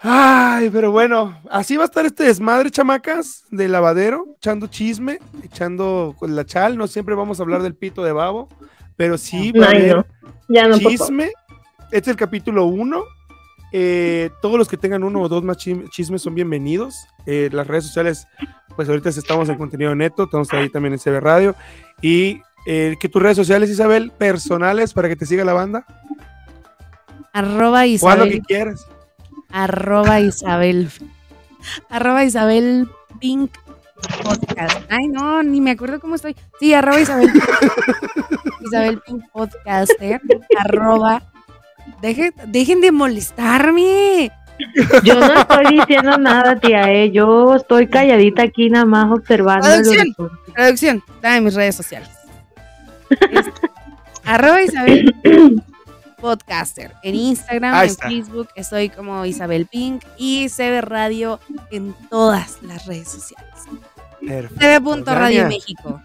A: Ay, pero bueno, así va a estar este desmadre, chamacas, de lavadero, echando chisme, echando con la chal. No siempre vamos a hablar del pito de babo, pero sí va a
C: Ay,
A: haber
C: no. Ya no,
A: chisme. Este es el capítulo 1. Todos los que tengan uno o dos más chismes son bienvenidos. Eh, las redes sociales, pues ahorita estamos en contenido neto, estamos ahí también en CB Radio. Y eh, que tus redes sociales, Isabel, personales para que te siga la banda.
G: Arroba
A: O haz lo que
G: Isabel.
A: quieras.
G: Arroba Isabel. Arroba Isabel Pink Podcast. Ay, no, ni me acuerdo cómo estoy. Sí, arroba Isabel. Isabel Pink Podcaster. Arroba. Deje- dejen de molestarme.
D: Yo no estoy diciendo nada, tía, eh. Yo estoy calladita aquí nada más observando. que-
G: Producción, dame mis redes sociales. Es arroba Isabel Podcaster. En Instagram,
A: Ahí
G: en
A: está.
G: Facebook, estoy como Isabel Pink y CB Radio en todas las redes sociales.
A: Perfecto. Dania,
G: México.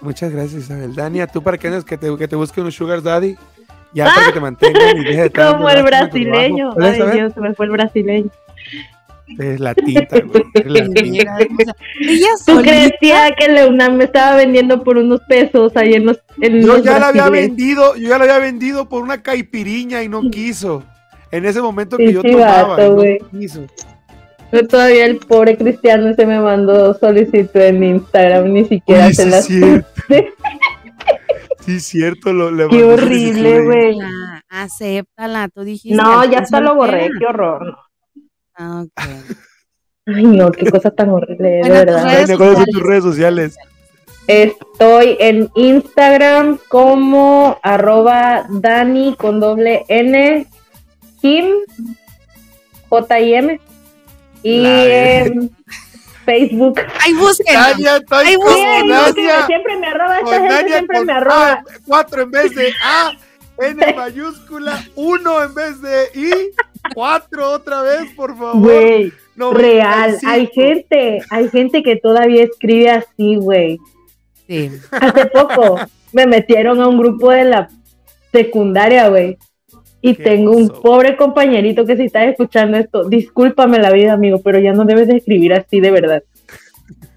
A: Muchas gracias, Isabel. Dania, ¿tú para qué andas que te, que te busque un sugar daddy? Ya para que te mantengan y deje de estar
D: Como el brasileño.
A: trabajo. ¿Puedes
D: Ay,
A: saber?
D: Dios, se me fue el brasileño.
A: Es la tita, güey. Es la tita.
C: ¿Tú crees tía, que Leonam me estaba vendiendo por unos pesos ahí en los. En
A: Yo
C: los
A: ya la había vendido, yo ya la había vendido por una caipiriña y no quiso. En ese momento que yo
C: sí,
A: tomaba,
C: vato,
A: y
C: güey.
A: no quiso.
C: Yo todavía el pobre cristiano se me mandó solicitud en Instagram, ni siquiera
A: Uy,
C: se las.
A: Sí, cierto, lo le
C: Qué horrible, güey.
G: Acéptala, tú dijiste.
C: No, ya hasta lo borré, qué horror.
G: Ah, ok.
C: Ay, no, qué cosa tan horrible, de
G: Bueno,
C: verdad.
A: ¿cuáles son tus redes sociales?
C: Estoy en Instagram como arroba Dani con doble N Kim J I M y
A: La
C: en Facebook.
A: Estoy
G: Ay,
A: como
G: busquen,
C: Siempre,
A: Dania.
C: siempre me arroba, esta gente
A: Dania
C: siempre me arroba.
A: A, cuatro en vez de A, N mayúscula, uno en vez de I, cuatro otra vez, por favor.
C: Güey,
A: 95.
C: real. Hay gente, hay gente que todavía escribe así, güey.
G: Sí.
C: Hace poco me metieron a un grupo de la secundaria, güey. Y
A: ¿Qué
C: tengo un pobre compañerito que si estás escuchando esto, discúlpame la vida, amigo, pero ya no debes de escribir así de verdad.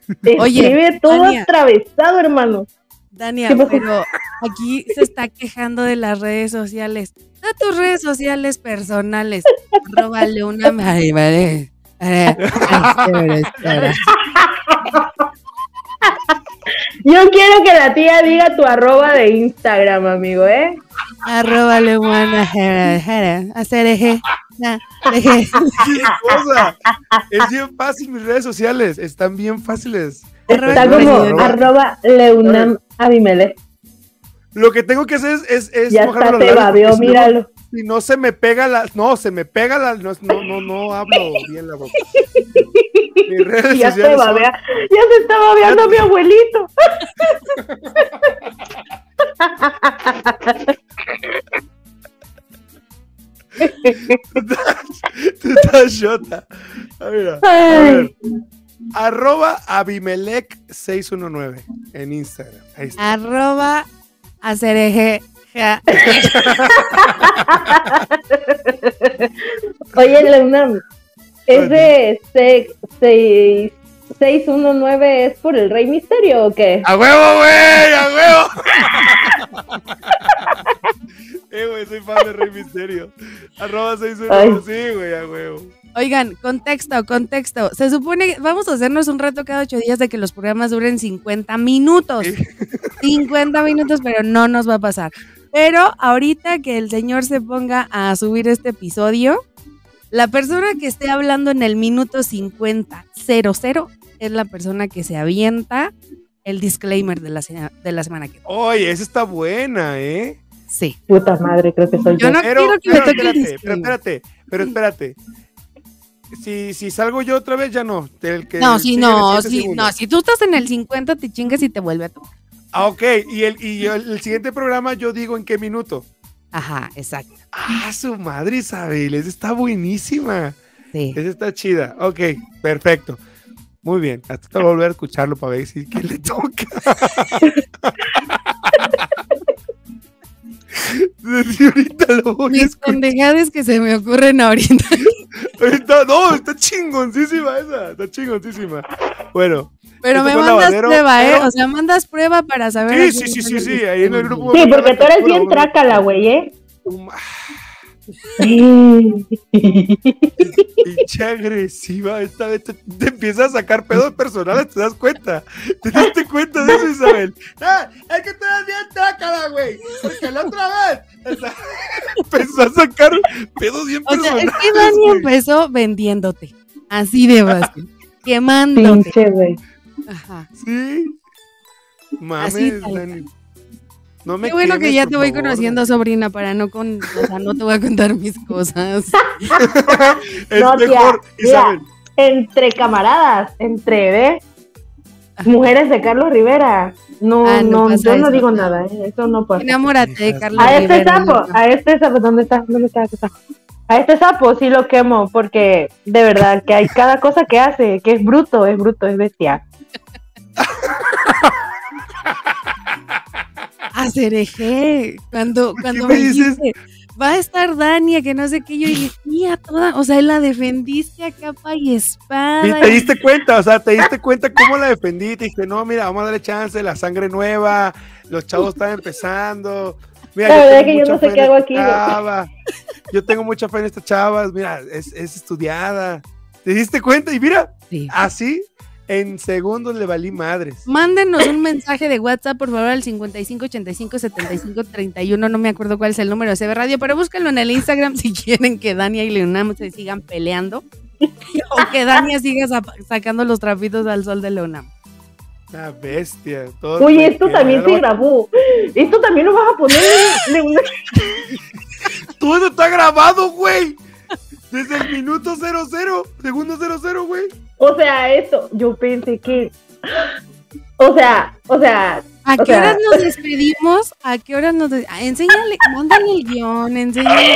G: Oye,
C: Escribe todo atravesado, hermano.
G: Dania, pero aquí se está quejando de las redes sociales. Da tus redes sociales personales. Róbale una. Ay, vale. Ay, espera, espera.
C: Yo quiero que la tía diga tu arroba de Instagram, amigo, ¿eh?
G: Jera, jera, Hacer eje.
A: Es bien fácil mis redes sociales, están bien fáciles.
C: Está
G: Arroba-
C: como
A: arroba-
C: arroba Leunam Abimele.
A: Lo que tengo que hacer es, es, es
C: Ya está,
A: si no-
C: míralo.
A: Si no se me pega la, no, se me pega la, no, no, no, no hablo bien la boca. Mis redes
C: Ya se
A: sociales son-
C: babea, ya se está babeando mi abuelito.
A: Tú estás chota. A ver, a ver. Arroba Abimelec 619 en Instagram. Ahí está.
G: Arroba. Hacer eje. ja.
C: Oye, Leunam, ¿ese seis- seis- 619 es por el Rey Misterio o qué?
A: ¡A huevo, güey! ¡A huevo! eh, güey, soy fan de Rey Misterio. Arroba 619. Sí, güey, a huevo.
G: Oigan, contexto, contexto. Se supone que vamos a hacernos un reto cada ocho días de que los programas duren 50 minutos. 50 minutos, pero no nos va a pasar. Pero ahorita que el señor se ponga a subir este episodio, la persona que esté hablando en el minuto 50 es la persona que se avienta el disclaimer de la, de la semana que viene.
A: Oye, esa está buena, ¿eh?
G: Sí.
C: Puta madre, creo que soy yo.
G: Yo no
A: Pero,
G: quiero que
A: pero
G: me toque el
A: espérate, pero espérate, pero espérate. Si, si salgo yo otra vez, ya no. El que
G: No, si no, si,
A: segundos.
G: no, si tú estás en el 50, te chingas y te vuelve a tocar.
A: Ah, ok, y, el, y yo- el siguiente programa yo digo en qué minuto.
G: Ajá, exacto.
A: Ah, su madre Isabel, esa está buenísima.
G: Sí.
A: Esa está chida. Ok, perfecto. Muy bien. Hasta te voy a volver a escucharlo para ver si quién le toca. Desde ahorita lo voy a
G: Mis
A: escuchar.
G: pendejadas que se me ocurren ahorita.
A: Está- no, está chingoncísima esa. Está chingoncísima. Bueno.
G: Pero me mandas prueba, ¿eh?
A: pero-
G: O sea, mandas prueba para saber.
A: Sí, sí, sí, sí, sí. Ahí en el grupo.
C: Sí, porque tú eres bien trácala, güey, ¿eh?
A: Uma-
C: Sí.
A: Pinche agresiva. Esta vez te, te empiezas a sacar pedos personales, te das cuenta. ¿Te diste cuenta de eso, Isabel? Ah, es que tú eres bien trácala, güey. Porque la otra vez. sea, empezó a sacar pedos bien
G: O sea,
A: personales.
G: es que Dani
A: güey.
G: empezó vendiéndote. Así de fácil. Quemándote.
C: Pinche, güey.
G: Ajá.
A: Sí. Mames,
G: tal
A: Dani. No me
G: Qué bueno que ya te voy
A: favor.
G: conociendo, sobrina, para no con, o sea, no te voy a contar mis cosas.
A: es
C: No, tía,
A: mejor,
C: mira.
A: Isabel.
C: Entre camaradas, entre, ¿ve? Mujeres de Carlos Rivera. No,
G: Ah, no
C: no, yo no digo nada, ¿eh? Eso no pasa.
G: Enamórate de Carlos
C: A este
G: Rivera,
C: sapo,
G: loco.
C: a este sapo, ¿dónde está? ¿Dónde está? ¿Dónde está? A este sapo sí lo quemo porque de verdad que hay cada cosa que hace, que es bruto, es bruto, es bestia.
G: A Cereje, cuando, cuando
A: me
G: me
A: dices?
G: va a estar Dania, que no sé qué, yo dije, tía, toda, o sea, la defendiste a capa y espada.
A: Y te diste cuenta, o sea, te diste cuenta cómo la defendí. Te dije, no, mira, vamos a darle chance, la sangre nueva, los chavos están empezando. Mira,
C: La verdad
A: tengo
C: que yo
A: mucha
C: no sé
A: fe
C: qué
A: en
C: hago
A: esta
C: aquí, güey.
A: chava. Yo tengo mucha fe en esta chava, mira, es, es estudiada. ¿Te diste cuenta? Y mira,
G: Sí.
A: así en segundos le valí madres.
G: Mándenos un mensaje de WhatsApp, por favor, al 55 85 75 31. No me acuerdo cuál es el número de CB Radio, pero búsquenlo en el Instagram si quieren que Dania y Leonam se sigan peleando. o que Dania siga sa- sacando los trapitos al sol de Leonam.
A: Una bestia. todos
C: Oye, esto también se grabó. Esto también lo vas a poner en- en una-
A: Todo eso está grabado, güey. Desde el minuto 00, segundo 00, güey.
C: O sea, esto, yo pensé que. O sea, o sea,
G: ¿A qué
C: sea-
G: horas nos despedimos? ¿A qué horas nos des- ah, Enséñale, mándale el guion, enséñale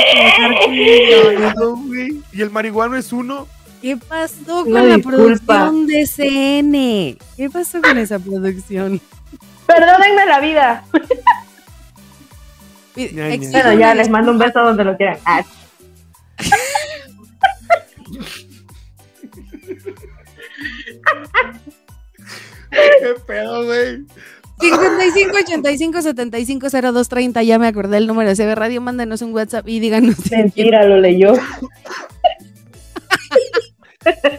G: a con el.
A: Y el marihuano es uno.
G: ¿Qué pasó con la producción de CN? ¿Qué pasó con esa producción?
C: perdónenme la vida. Bueno, ya les mando un beso donde lo quieran.
A: ¿Qué pedo, güey?
G: 55 85 75 02 30, ya me acordé el número de CB Radio, mándenos un WhatsApp y díganos.
C: mentira, lo leyó.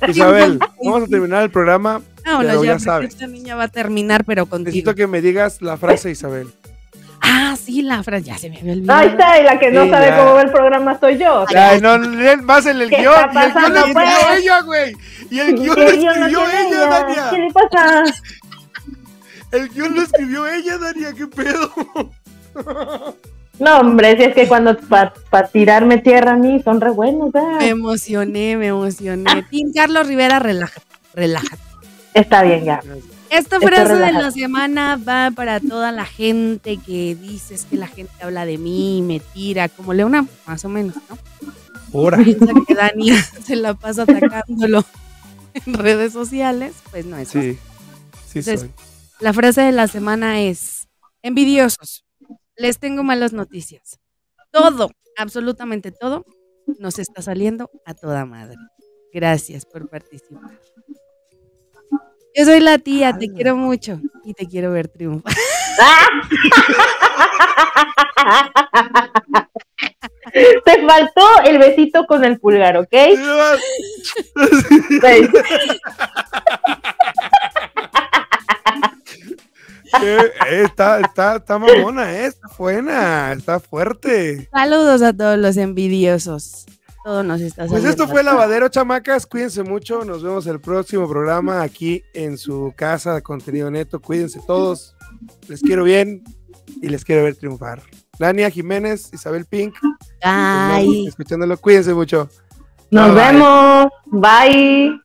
A: Isabel, vamos a terminar el programa.
G: Vámonos
A: Pero
G: ya,
A: ya sabes.
G: esta niña va a terminar, pero contigo.
A: Necesito que me digas la frase, Isabel.
G: Sí, la frase, ya se me había olvidado.
C: Ahí está, y la que no
A: Sí,
C: sabe
A: ya.
C: cómo va el programa soy yo.
A: Ay, no, más en el
C: ¿Qué
A: guion.
C: está
A: Y el guion lo
C: pasando,
A: escribió
C: pues?
A: ella, güey. Y el guion
C: ¿Qué
A: lo
C: no
A: escribió ella? Dania.
C: ¿Qué le pasa?
A: El guion lo escribió ella, Dania. ¿Qué pedo?
C: No, hombre, si es que cuando para tirarme tierra a mí son re buenos,
G: Me
C: ¿verdad?
G: emocioné, me emocioné. Tim Carlos Rivera, relájate, relájate.
C: Está bien, ya.
G: Esta frase de la semana va para toda la gente que dices que la gente habla de mí, me tira, como Leona, más o menos, ¿no?
A: Ahora.
G: Piensa que Dania se la pasa atacándolo en redes sociales, pues no es así.
A: Sí, sí
G: Entonces,
A: soy.
G: La frase de la semana es, envidiosos, les tengo malas noticias. Todo, absolutamente todo, nos está saliendo a toda madre. Gracias por participar. Yo soy la tía, te quiero mucho y te quiero ver triunfar.
C: Te faltó el besito con el pulgar, ¿ok?
A: Eh, eh, está, está, está mamona, eh, está buena, está fuerte.
G: Saludos a todos los envidiosos. Todo nos está
A: Pues esto fue Lavadero, chamacas. Cuídense mucho. Nos vemos el próximo programa aquí en su casa de contenido neto. Cuídense todos. Les quiero bien y les quiero ver triunfar. Lania Jiménez, Isabel Pink.
G: Ay.
A: Escuchándolo. Cuídense mucho.
C: Nos
A: Bye, bye.
C: vemos. Bye.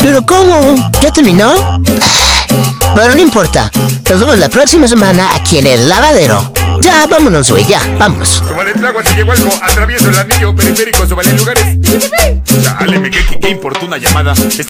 B: ¿Pero cómo? ¿Ya terminó?
E: Pero no importa. Nos vemos la próxima semana aquí en el lavadero. Ya, vámonos, güey, ya, vámonos.
H: Súbale trago, así llegó algo. Atravieso el anillo periférico, súbale lugares. Dale, me qué, qué importuna llamada.